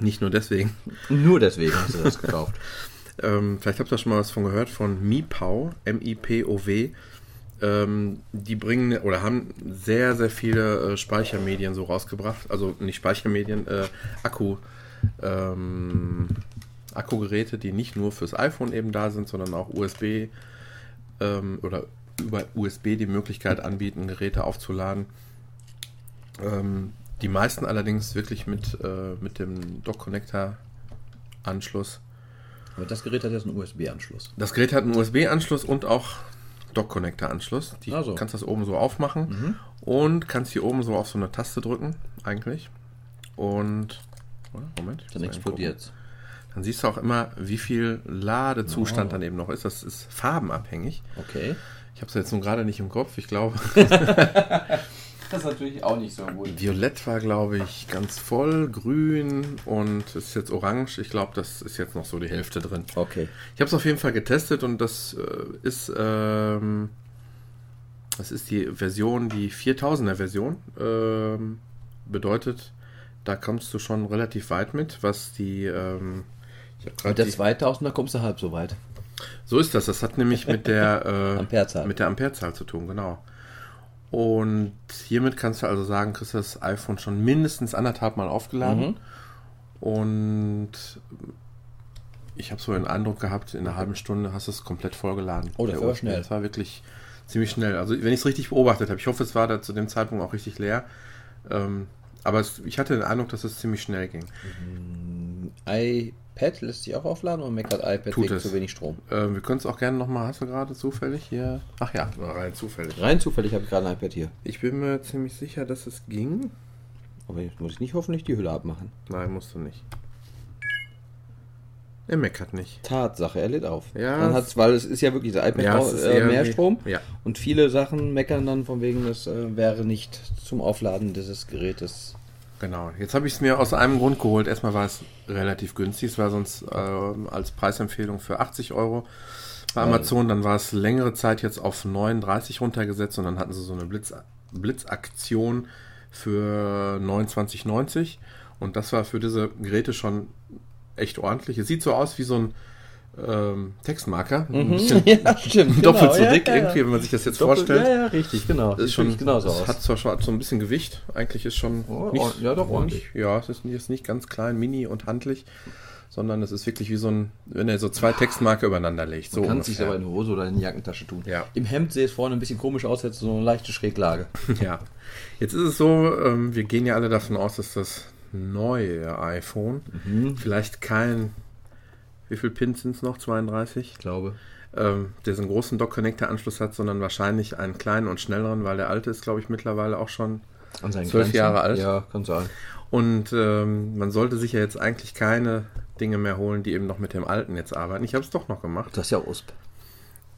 nicht nur deswegen, [LAUGHS] Nur deswegen hast du das gekauft. [LAUGHS] ähm, vielleicht habt ihr schon mal was von gehört, von MiPow, M-I-P-O-W. Ähm, die bringen oder haben sehr, sehr viele äh, Speichermedien so rausgebracht. Also nicht Speichermedien, äh, Akku. Ähm, Akkugeräte, die nicht nur fürs iPhone eben da sind, sondern auch USB ähm, oder über USB die Möglichkeit anbieten, Geräte aufzuladen. Ähm, die meisten allerdings wirklich mit, äh, mit dem Dock-Connector-Anschluss. Aber das Gerät hat jetzt einen USB-Anschluss. Das Gerät hat einen USB-Anschluss und auch Dock-Connector-Anschluss. Die Ah, so. kannst das oben so aufmachen und kannst hier oben so auf so eine Taste drücken, eigentlich. Und? Moment. Dann explodiert. Dann siehst du auch immer, wie viel Ladezustand dann eben noch ist. Das ist farbenabhängig. Okay. Ich habe es jetzt nun gerade nicht im Kopf. Ich glaube, [LAUGHS] [LAUGHS] Das ist natürlich auch nicht so gut. Violett war, glaube ich, ganz voll, grün und es ist jetzt orange. Ich glaube, das ist jetzt noch so die Hälfte drin. Okay. Ich habe es auf jeden Fall getestet und das äh, ist, ähm, das ist die Version, die 4000er Version. Ähm, bedeutet, da kommst du schon relativ weit mit, was die. Ähm, Mit der die 2000er kommst du halb so weit. so ist das. Das hat nämlich mit der [LAUGHS] äh, Amperezahl. mit der Amperezahl zu tun, genau. Und hiermit kannst du also sagen, kriegst du das iPhone schon mindestens anderthalb Mal aufgeladen. Mhm. Und ich habe so den Eindruck gehabt, in einer halben Stunde hast du es komplett vollgeladen. Oh, das war schnell. Das war wirklich ziemlich schnell. Also wenn ich es richtig beobachtet habe, ich hoffe, es war da zu dem Zeitpunkt auch richtig leer. Ähm, aber es, ich hatte den Eindruck, dass es ziemlich schnell ging. iPad iPad lässt sich auch aufladen und meckert iPad Tut wegen es. zu wenig Strom. Äh, wir können es auch gerne nochmal, hast du gerade zufällig hier? Ach ja, rein zufällig. Rein zufällig habe ich gerade ein iPad hier. Ich bin mir ziemlich sicher, dass es ging. Aber jetzt muss ich nicht hoffentlich die Hülle abmachen. Nein, musst du nicht. Er meckert nicht. Tatsache, er lädt auf. Ja. Dann hat's, weil es ist ja wirklich, der iPad Ja, ist äh, mehr Strom. ja. Und viele Sachen meckern dann von wegen, es äh, wäre nicht zum Aufladen dieses Gerätes. Genau. Jetzt habe ich es mir aus einem Grund geholt. Erstmal war es relativ günstig. Es war sonst ähm, als Preisempfehlung für 80 Euro bei Amazon. Dann war es längere Zeit jetzt auf 39 runtergesetzt und dann hatten sie so eine Blitz, Blitzaktion für 29,90. Und das war für diese Geräte schon echt ordentlich. Es sieht so aus wie so ein ähm, Textmarker. Ein bisschen [LAUGHS] ja, stimmt. [LAUGHS] doppelt so genau, ja, dick ja, ja. irgendwie, wenn man sich das jetzt Doppelt, vorstellt. Ja, ja, richtig, genau. Das ist schon, genauso es aus. hat zwar schon so ein bisschen Gewicht, eigentlich ist schon Oh, nicht, oh, ja, doch, ordentlich. ja, es ist nicht, ist nicht ganz klein, mini und handlich, sondern es ist wirklich wie so ein, wenn er so zwei Textmarker übereinander legt. So Man kann es sich aber in die Hose oder in die Jackentasche tun. Ja. Im Hemd sieht es vorne ein bisschen komisch aus, jetzt so eine leichte Schräglage. [LAUGHS] Ja. Jetzt ist es so, ähm, wir gehen ja alle davon aus, dass das neue iPhone Mhm. vielleicht kein, wie viel Pins sind es noch? 32? Ich glaube. ähm, der so einen großen Dock-Connector-Anschluss hat, sondern wahrscheinlich einen kleinen und schnelleren, weil der alte ist, glaube ich, mittlerweile auch schon Zwölf. Jahre alt? Ja, kann sein. Und ähm, man sollte sich ja jetzt eigentlich keine Dinge mehr holen, die eben noch mit dem alten jetzt arbeiten. Ich habe es doch noch gemacht. Das ist ja USP.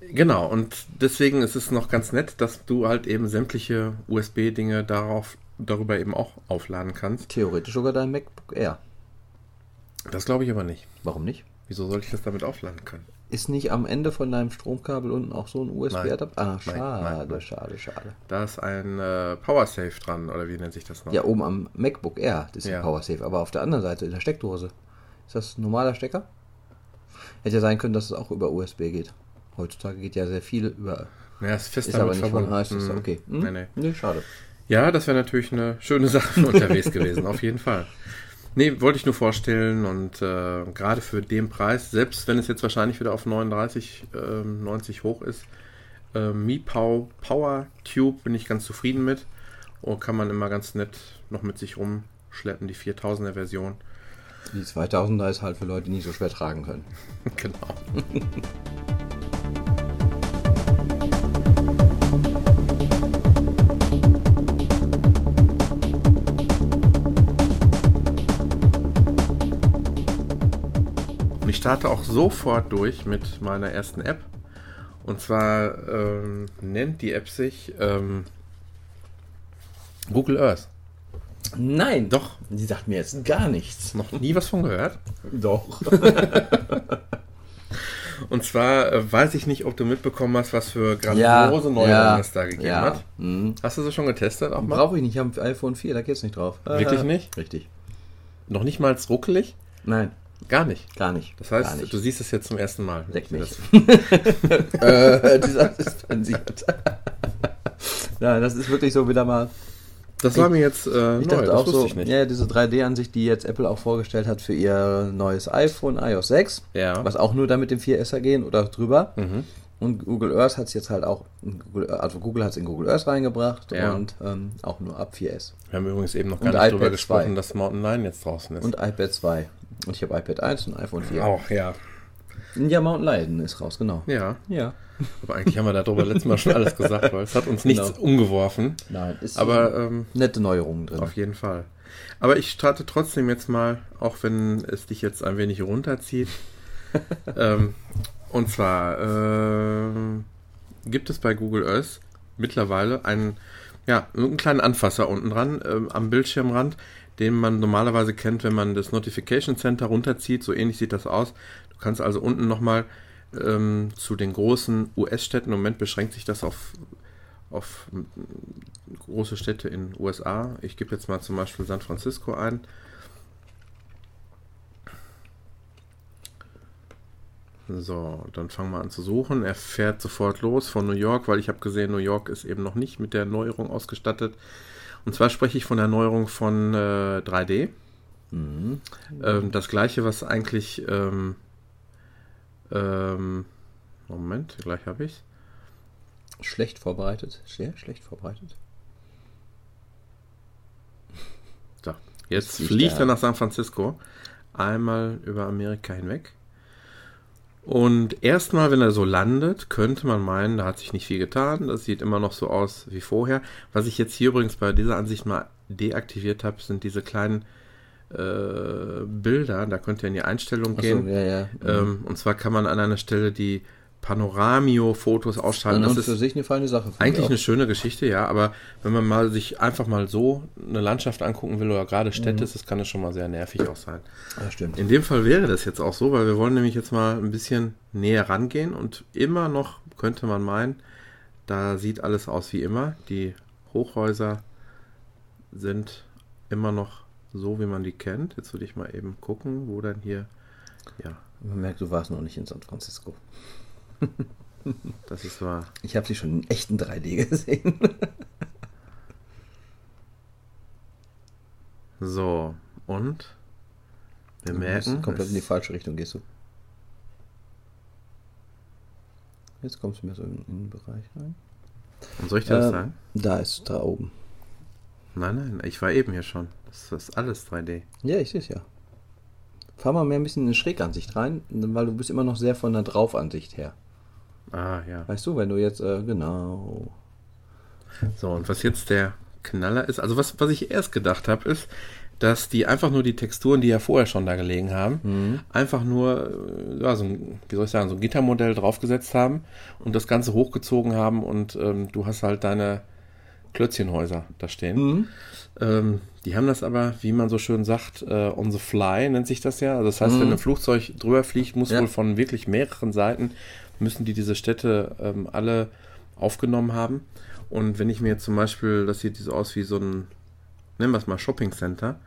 Genau, und deswegen ist es noch ganz nett, dass du halt eben sämtliche USB-Dinge darauf, darüber eben auch aufladen kannst. Theoretisch sogar dein MacBook Air. Das glaube ich aber nicht. Warum nicht? Wieso sollte ich das damit aufladen können? Ist nicht am Ende von deinem Stromkabel unten auch so ein USB-Adapter? Ah, Nein, schade, nein, nein. schade, schade. Da ist ein äh, PowerSafe dran, oder wie nennt sich das noch? Ja, oben am MacBook Air, das ist Ja. ja. PowerSafe, aber auf der anderen Seite in der Steckdose. Ist das ein normaler Stecker? Hätte ja sein können, dass es auch über USB geht. Heutzutage geht ja sehr viel über. Ja, ist fest Ist aber nicht von verbunden. heißt es Mhm. okay. Hm? Nee, nee. nee, schade. Ja, das wäre natürlich eine schöne Sache [LAUGHS] unterwegs gewesen, auf jeden Fall. Nee, wollte ich nur vorstellen und äh, gerade für den Preis, selbst wenn es jetzt wahrscheinlich wieder auf 39, ähm, 90 hoch ist, äh, Mi Pow Power Tube bin ich ganz zufrieden mit und kann man immer ganz nett noch mit sich rumschleppen, die 4000er Version. Die 2000er ist halt für Leute, die nicht so schwer tragen können. [LAUGHS] genau. [LAUGHS] ich starte auch sofort durch mit meiner ersten App. Und zwar ähm, nennt die App sich ähm, Google Earth. Nein, Doch. Die sagt mir jetzt gar nichts. Noch nie was von gehört. Doch. [LAUGHS] Und zwar äh, weiß ich nicht, ob du mitbekommen hast, was für grandiose Neuerungen es da gegeben ja. hat. Mhm. Hast du sie schon getestet auch mal? Brauche ich nicht, ich habe ein iPhone 4, da geht's nicht drauf. Wirklich Äh, nicht? Richtig. Noch nicht mal ruckelig? Nein, Gar nicht. gar nicht. Das heißt, nicht. du siehst es jetzt zum ersten Mal. Leck mich. Das- [LAUGHS] äh, dieser ist zensiert. ja, das ist wirklich so wieder mal. Das war mir jetzt äh, Ich neu, dachte das auch wusste so, ich nicht. ja, diese 3D-Ansicht, die jetzt Apple auch vorgestellt hat für ihr neues iPhone iOS 6, Ja. was auch nur damit dem 4S gehen oder drüber. Mhm. Und Google Earth hat es jetzt halt auch, Google, also Google hat es in Google Earth reingebracht Ja. und ähm, auch nur ab 4S. Wir haben übrigens eben noch gar Und nicht drüber iPad gesprochen, 2. dass Mountain Lion jetzt draußen ist. Und iPad 2. Und ich habe iPad 1 und iPhone 4. auch, ja. Ja, Mountain Lion ist raus, genau. Ja, Ja. aber eigentlich haben wir darüber letztes Mal schon alles gesagt, weil es hat uns nichts Genau. umgeworfen. Nein, ist Aber ähm, nette Neuerungen drin. Auf jeden Fall. Aber ich starte trotzdem jetzt mal, auch wenn es dich jetzt ein wenig runterzieht. [LAUGHS] ähm, und zwar ähm, gibt es bei Google Earth mittlerweile einen, ja, einen kleinen Anfasser unten dran ähm, am Bildschirmrand, den man normalerweise kennt, wenn man das Notification Center runterzieht. So ähnlich sieht das aus. Du kannst also unten nochmal ähm, zu den großen US-Städten, im Moment beschränkt sich das auf, auf große Städte in USA. Ich gebe jetzt mal zum Beispiel San Francisco ein. So, dann fangen wir an zu suchen. Er fährt sofort los von New York, weil ich habe gesehen, New York ist eben noch nicht mit der Neuerung ausgestattet. Und zwar spreche ich von der Neuerung von äh, 3D. Mhm. Ähm, das gleiche, was eigentlich. Ähm, ähm, Moment, gleich habe ich Schlecht vorbereitet. Sehr schlecht vorbereitet. So, jetzt fliegt er. nach San Francisco. einmal über Amerika hinweg. Und erstmal, wenn er so landet, könnte man meinen, da hat sich nicht viel getan. Das sieht immer noch so aus wie vorher. Was ich jetzt hier übrigens bei dieser Ansicht mal deaktiviert habe, sind diese kleinen äh, Bilder. Da könnt ihr in die Einstellung so, gehen. ja, ja. Ähm, und zwar kann man an einer Stelle die Panoramio-Fotos ausschalten. Und Das das für ist sich eine feine Sache. eigentlich ich eine schöne Geschichte, ja. Aber wenn man mal sich einfach mal so eine Landschaft angucken will oder gerade Städte, das kann es schon mal sehr nervig auch sein. Ja, stimmt. In dem Fall wäre das jetzt auch so, weil wir wollen nämlich jetzt mal ein bisschen näher rangehen und immer noch könnte man meinen, da sieht alles aus wie immer. Die Hochhäuser sind immer noch so, wie man die kennt. Jetzt würde ich mal eben gucken, wo dann hier, ja, Man merkt, du warst noch nicht in San Francisco. [LAUGHS] das ist wahr. Ich habe sie schon in echten 3D gesehen. [LAUGHS] So, und wir Du merken, komplett in die falsche Richtung gehst du. Jetzt kommst du mehr so in, den Bereich rein. soll ich dir das Ähm, sagen? Da ist da oben. Nein, nein, ich war eben hier schon. Das ist alles 3D. Ja, ich sehe es ja. Fahr mal mehr ein bisschen in eine Schrägansicht rein, weil du bist immer noch sehr von der Draufansicht her. Ah, ja. Weißt du, wenn du jetzt, äh, genau. So, und was jetzt der Knaller ist, also was, was ich erst gedacht habe, ist, dass die einfach nur die Texturen, die ja vorher schon da gelegen haben, einfach nur, äh, ja, so ein, wie soll ich sagen, so ein Gittermodell draufgesetzt haben und das Ganze hochgezogen haben und ähm, du hast halt deine Klötzchenhäuser da stehen. Ähm, die haben das aber, wie man so schön sagt, äh, on the fly nennt sich das ja. Also das heißt, wenn ein Flugzeug drüber fliegt, muss Ja. wohl von wirklich mehreren Seiten, müssen die diese Städte ähm, alle aufgenommen haben. Und wenn ich mir jetzt zum Beispiel, das sieht so aus wie so ein, nennen wir es mal Shopping Center.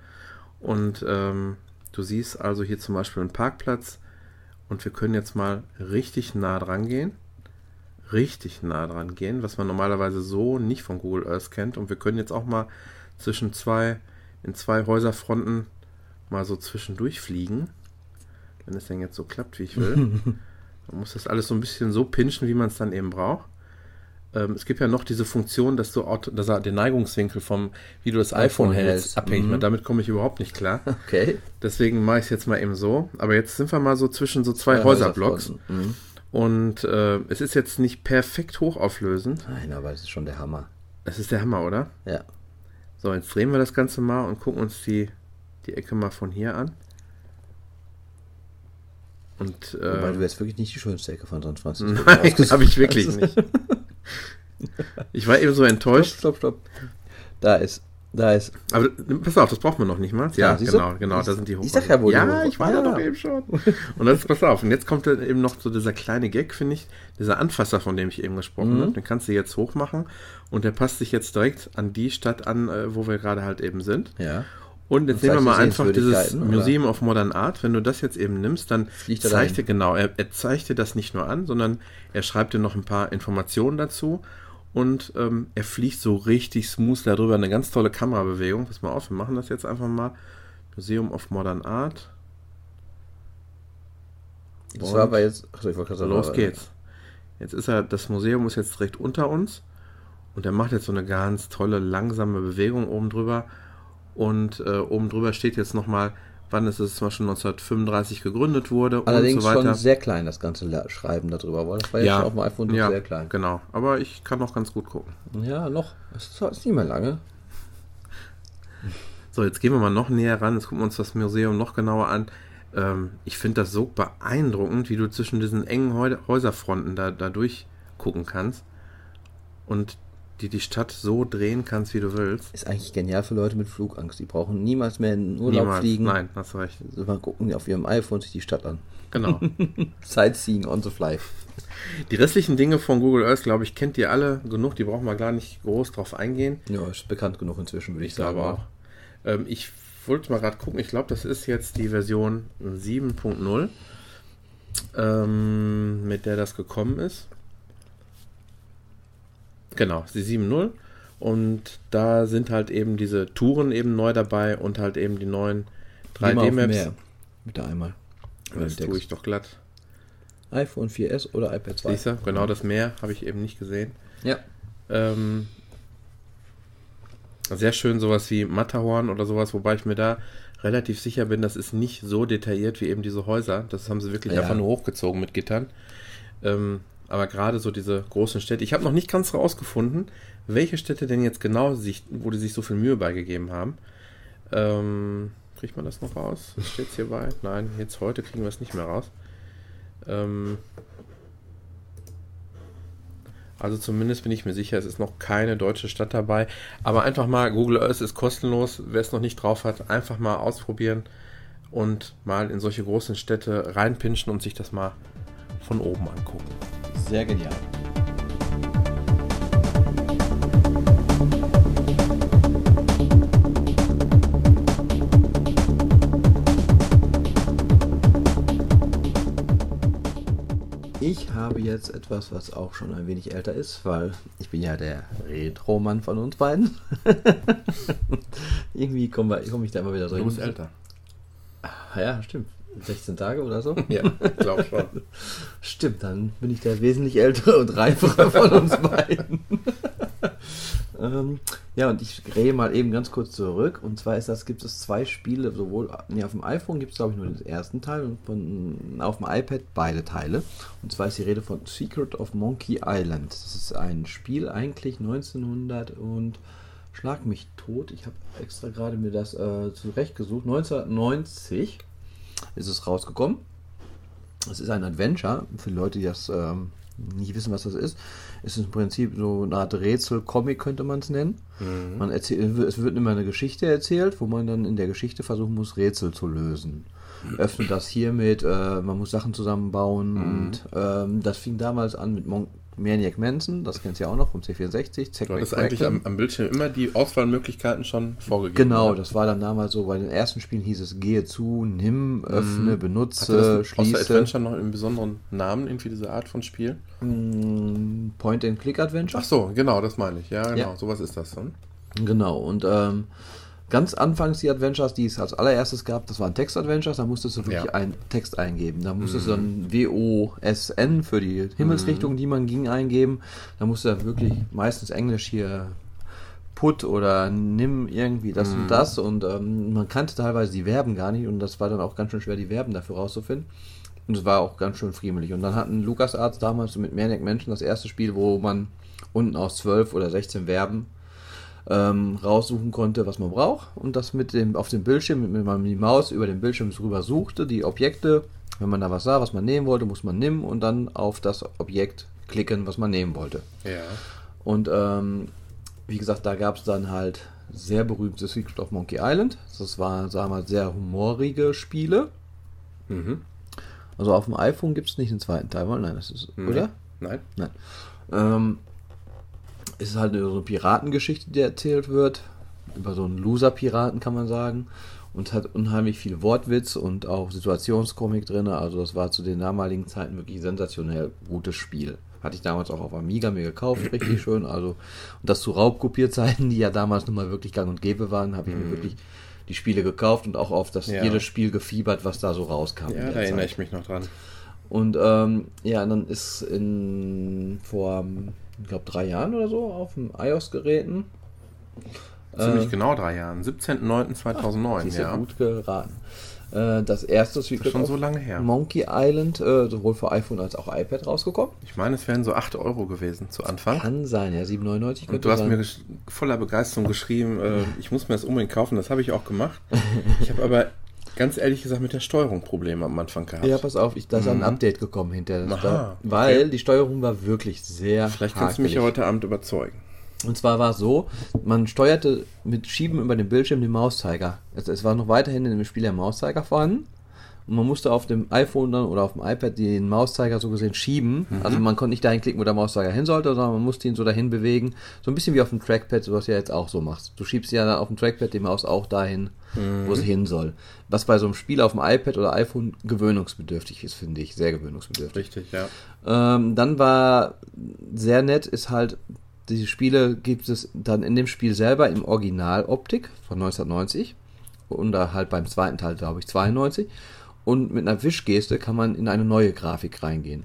Und ähm, du siehst also hier zum Beispiel einen Parkplatz und wir können jetzt mal richtig nah dran gehen. Richtig nah dran gehen, was man normalerweise so nicht von Google Earth kennt. Und wir können jetzt auch mal zwischen zwei, in zwei Häuserfronten mal so zwischendurch fliegen. Wenn es denn jetzt so klappt, wie ich will. [LAUGHS] Man muss das alles so ein bisschen so pinchen, wie man es dann eben braucht. Ähm, es gibt ja noch diese Funktion, dass du dass er den Neigungswinkel vom, wie du das iPhone, iPhone hältst, abhängig Mhm. macht. Damit komme ich überhaupt nicht klar. [LAUGHS] Okay. Deswegen mache ich es jetzt mal eben so. Aber jetzt sind wir mal so zwischen so zwei Ja, Häuserblocks. Mhm. Und äh, es ist jetzt nicht perfekt hochauflösend. Nein, aber es ist schon der Hammer. Es ist der Hammer, oder? Ja. So, jetzt drehen wir das Ganze mal und gucken uns die, die Ecke mal von hier an. Und Wobei äh, du jetzt wirklich nicht die schönste Ecke von San Francisco [LAUGHS] nein, habe ich wirklich hast. nicht. Ich war eben so enttäuscht. Stopp, stopp, stopp. Da ist, da ist. Aber pass auf, das braucht man noch nicht mal. Ja, Ja, du? genau, genau, da sind die Ich sag ja wohl, Ja, ich war da Ja. doch eben schon. Und das, pass auf, und jetzt kommt dann eben noch so dieser kleine Gag, finde ich, dieser Anfasser, von dem ich eben gesprochen Mhm. habe. Den kannst du jetzt hochmachen und der passt sich jetzt direkt an die Stadt an, äh, wo wir gerade halt eben sind. Ja. Und jetzt Und nehmen wir mal einfach dieses oder? Museum of Modern Art. Wenn du das jetzt eben nimmst, dann er zeigt dir, genau, er, er zeigt dir das nicht nur an, sondern er schreibt dir noch ein paar Informationen dazu und ähm, er fliegt so richtig smooth darüber. Eine ganz tolle Kamerabewegung. Pass mal auf, wir machen das jetzt einfach mal. Museum of Modern Art. Das Und war aber jetzt. Achso, ich wollte gerade Los geht's. Jetzt ist er, das Museum ist jetzt direkt unter uns und er macht jetzt so eine ganz tolle, langsame Bewegung oben drüber. Und äh, oben drüber steht jetzt nochmal, wann ist es zum Beispiel 1935 gegründet wurde Allerdings und so weiter. schon sehr klein, das ganze Schreiben darüber, weil das war ja, schon auf dem iPhone ja, sehr klein. Genau, aber ich kann noch ganz gut gucken. Ja, noch. Es ist, nicht mehr lange. [LAUGHS] So, jetzt gehen wir mal noch näher ran, jetzt gucken wir uns das Museum noch genauer an. Ähm, ich finde das so beeindruckend, wie du zwischen diesen engen Häu Häuserfronten da, da durchgucken kannst und die die Stadt so drehen kannst, wie du willst. Ist eigentlich genial für Leute mit Flugangst. Die brauchen niemals mehr in den Urlaub Niemals. fliegen. Nein, hast du recht. Also mal gucken auf ihrem iPhone sich die Stadt an. Genau. [LAUGHS] Sightseeing on the fly. Die restlichen Dinge von Google Earth, glaube ich, kennt ihr alle genug. Die brauchen wir gar nicht groß drauf eingehen. Ja, ist bekannt genug inzwischen, würde ich, Ich sagen. auch. Ähm, ich wollte mal gerade gucken. Ich glaube, das ist jetzt die Version 7.0, ähm, mit der das gekommen ist. Genau, die 7.0. Und da sind halt eben diese Touren eben neu dabei und halt eben die neuen Geh mal auf 3D-Maps. mehr. Bitte einmal. Das tue ich doch glatt. iPhone 4S oder iPad 2. Siehst du? Genau das Meer habe ich eben nicht gesehen. Ja. Ähm, sehr schön sowas wie Matterhorn oder sowas, wobei ich mir da relativ sicher bin, das ist nicht so detailliert wie eben diese Häuser. Das haben sie wirklich Ja. einfach nur hochgezogen mit Gittern. Ähm, aber gerade so diese großen Städte, ich habe noch nicht ganz rausgefunden, welche Städte denn jetzt genau sich, wo die sich so viel Mühe beigegeben haben. Ähm, kriegt man das noch raus? Steht es hier bei? Nein, jetzt heute kriegen wir es nicht mehr raus. Ähm, also zumindest bin ich mir sicher, es ist noch keine deutsche Stadt dabei. Aber einfach mal, Google Earth ist kostenlos. Wer es noch nicht drauf hat, einfach mal ausprobieren und mal in solche großen Städte reinpinschen und sich das mal von oben angucken. Sehr genial. Ich habe jetzt etwas, was auch schon ein wenig älter ist, weil ich bin ja der Retro-Mann von uns beiden. [LAUGHS] Irgendwie komme komm ich da immer wieder drin. Du bist älter. Ja, stimmt. 16 Tage oder so? Ja, glaub schon. [LAUGHS] Stimmt, dann bin ich der wesentlich ältere und reifere von uns beiden. [LAUGHS] ähm, ja, und ich drehe mal eben ganz kurz zurück. Und zwar ist das, gibt es zwei Spiele, sowohl nee, auf dem iPhone gibt es, glaube ich, nur den ersten Teil und von, auf dem iPad beide Teile. Und zwar ist die Rede von Secret of Monkey Island. Das ist ein Spiel eigentlich 1900 und Schlag mich tot. Ich habe extra gerade mir das äh, zurechtgesucht. 1990 ist es rausgekommen. Es ist ein Adventure. Für Leute, die das ähm, nicht wissen, was das ist, ist es im Prinzip so eine Art Rätsel-Comic, könnte man es nennen. Man erzählt, es wird immer eine Geschichte erzählt, wo man dann in der Geschichte versuchen muss, Rätsel zu lösen. Öffnet das hiermit, äh, man muss Sachen zusammenbauen und ähm, das fing damals an mit Mon Maniac Manson, das kennst du ja auch noch vom C64. Zack Du hattest eigentlich am, am Bildschirm immer die Auswahlmöglichkeiten schon vorgegeben. Genau, oder? das war dann damals so, bei den ersten Spielen hieß es gehe zu, nimm, öffne, Hatte benutze, das außer schließe. Adventure noch einen besonderen Namen, irgendwie diese Art von Spiel? Mm, Point-and-Click-Adventure. Ach so, genau, das meine ich. Ja, genau, Ja. sowas ist das dann. Genau, und ähm, ganz anfangs die Adventures, die es als allererstes gab, das waren Text-Adventures, da musstest du wirklich Ja. einen Text eingeben. Da musstest du dann W-O-S-N für die Himmelsrichtung, die man ging, eingeben. Da musst du dann wirklich meistens Englisch hier put oder nimm irgendwie das und das und ähm, man kannte teilweise die Verben gar nicht und das war dann auch ganz schön schwer, die Verben dafür rauszufinden. Und es war auch ganz schön friemelig. Und dann hatten LucasArts damals mit Maniac Mansion das erste Spiel, wo man unten aus 12 oder 16 Verben ähm, raussuchen konnte, was man braucht und das mit dem auf dem Bildschirm, mit man die Maus über den Bildschirm drüber suchte, die Objekte, wenn man da was sah, was man nehmen wollte, muss man nehmen und dann auf das Objekt klicken, was man nehmen wollte. Ja. Und ähm, wie gesagt, da gab es dann halt sehr berühmte Secret of Monkey Island. Das waren, sagen wir mal, sehr humorige Spiele. Mhm. Also auf dem iPhone gibt es nicht den zweiten Teil, nein, das ist, Nee. oder? Nein? Nein. Ähm, es ist halt so eine Piratengeschichte, die erzählt wird. Über so einen Loser-Piraten, kann man sagen. Und hat unheimlich viel Wortwitz und auch Situationskomik drin. Also, das war zu den damaligen Zeiten wirklich sensationell gutes Spiel. Hatte ich damals auch auf Amiga mir gekauft, [CLEARS THROAT] richtig schön. Also, und das zu Raubkopierzeiten, die ja damals nun mal wirklich gang und gäbe waren, habe ich mir wirklich die Spiele gekauft und auch auf das Ja. jedes Spiel gefiebert, was da so rauskam. Ja, da erinnere Zeit. ich mich noch dran. Und ähm, ja, dann ist in vor, ich glaube, drei Jahren oder so auf dem iOS-Geräten. Ziemlich Äh, genau drei Jahren. 17.09.2009, Siehst du, ja. gut geraten. Äh, das erste Secret Schon so lange her. Monkey Island, äh, sowohl für iPhone als auch iPad rausgekommen. Ich meine, es wären so 8 Euro gewesen zu Anfang. Kann sein, ja, 7,99 Und könnte du hast sein. mir voller Begeisterung geschrieben, äh, ich muss mir das unbedingt kaufen. Das habe ich auch gemacht. [LAUGHS] Ich habe aber ganz ehrlich gesagt mit der Steuerung Probleme am Anfang gehabt. ja, pass auf, ich, da ist ein Update gekommen Mhm. Aha, weil okay. die Steuerung war wirklich sehr Vielleicht kannst du mich ja hakelig. heute Abend überzeugen. Und zwar war es so, man steuerte mit Schieben über den Bildschirm den Mauszeiger. Es, es war noch weiterhin in dem Spiel der Mauszeiger vorhanden. Und man musste auf dem iPhone dann oder auf dem iPad den Mauszeiger so gesehen schieben. Also man konnte nicht dahin klicken, wo der Mauszeiger hin sollte, sondern man musste ihn so dahin bewegen. So ein bisschen wie auf dem Trackpad, was du ja jetzt auch so machst. Du schiebst ja dann auf dem Trackpad die Maus auch dahin, wo sie hin soll. Was bei so einem Spiel auf dem iPad oder iPhone gewöhnungsbedürftig ist, finde ich. Sehr gewöhnungsbedürftig. Richtig, ja. Ähm, dann war sehr nett, ist halt, diese Spiele gibt es dann in dem Spiel selber im Originaloptik von 1990 und da halt beim zweiten Teil, glaube ich, 92. Und mit einer Wischgeste kann man in eine neue Grafik reingehen.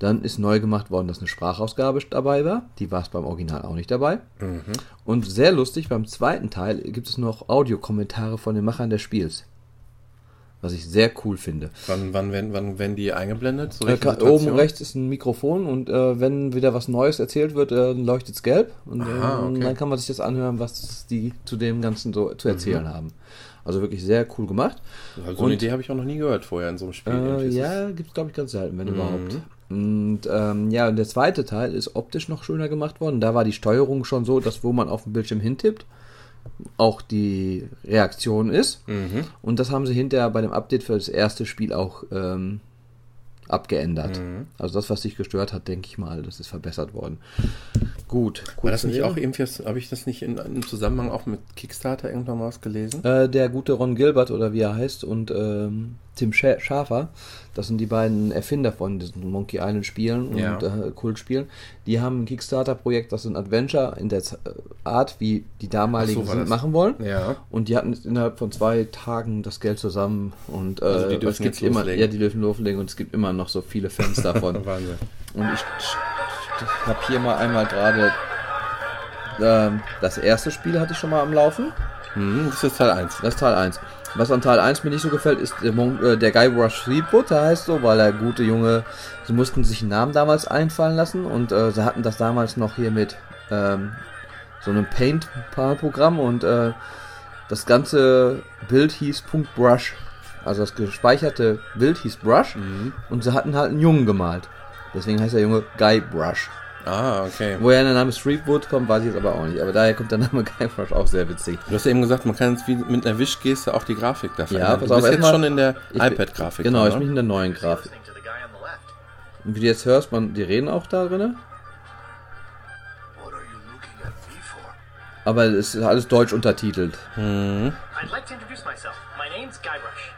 Dann ist neu gemacht worden, dass eine Sprachausgabe dabei war. Die war es beim Original auch nicht dabei. Und sehr lustig, beim zweiten Teil gibt es noch Audiokommentare von den Machern des Spiels. was ich sehr cool finde. Wann, wann, werden, wann werden die eingeblendet? So Äh, oben rechts ist ein Mikrofon und äh, wenn wieder was Neues erzählt wird, äh, leuchtet es gelb und Aha, äh, okay. dann kann man sich das anhören, was die zu dem Ganzen so zu erzählen haben. Also wirklich sehr cool gemacht. Also so eine Idee habe ich auch noch nie gehört vorher in so einem Spiel. Äh, ja, gibt es glaube ich ganz selten, wenn überhaupt. Und ähm, ja, und der zweite Teil ist optisch noch schöner gemacht worden. Da war die Steuerung schon so, dass wo man auf dem Bildschirm hintippt, auch die Reaktion ist. Mhm. Und das haben sie hinterher bei dem Update für das erste Spiel auch ähm, abgeändert. Mhm. Also das, was dich gestört hat, denke ich mal, das ist verbessert worden. Gut. War das nicht Rede. auch irgendwie, habe ich das nicht in, im Zusammenhang auch mit Kickstarter irgendwann mal was gelesen? Äh, der gute Ron Gilbert oder wie er heißt und ähm, Tim Scha Schafer, das sind die beiden Erfinder von diesen Monkey Island Spielen und Ja. äh, Kultspielen. Die haben ein Kickstarter-Projekt, das ein Adventure in der Z- Art, wie die damaligen so, sind, machen wollen. Ja. Und die hatten innerhalb von zwei Tagen das Geld zusammen und äh, Also die es dürfen gibt jetzt immer, loslegen. ja, die dürfen loslegen und es gibt immer noch so viele Fans [LAUGHS] davon. Wahnsinn. Und ich, ich habe hier mal einmal gerade ähm, das erste Spiel hatte ich schon mal am Laufen. Mhm, das ist Teil 1. Das ist Teil 1. Was an Teil 1 mir nicht so gefällt, ist der, Mon äh, der Guybrush Threepwood, der heißt so, weil er gute Junge, sie mussten sich einen Namen damals einfallen lassen und äh, sie hatten das damals noch hier mit ähm, so einem Paint-Programm und äh, das ganze Bild hieß Punkt Brush. Also das gespeicherte Bild hieß Brush und sie hatten halt einen Jungen gemalt. Deswegen heißt der Junge Guybrush. Ah, okay. Woher der Name Threepwood kommt, weiß ich jetzt aber auch nicht. Aber daher kommt der Name [LAUGHS] Guybrush auch sehr witzig. Du hast ja eben gesagt, man kann jetzt wie mit einer Wischgeste auch die Grafik da verändern. pass du bist jetzt erstmal- schon in der Ich iPad-Grafik. Genau, ich ne? bin in der neuen Grafik. Und wie du jetzt hörst, man, die reden auch da drin, What are you looking at me for? aber es ist alles deutsch untertitelt. Mhm. I'd like to introduce myself. My name's Guybrush.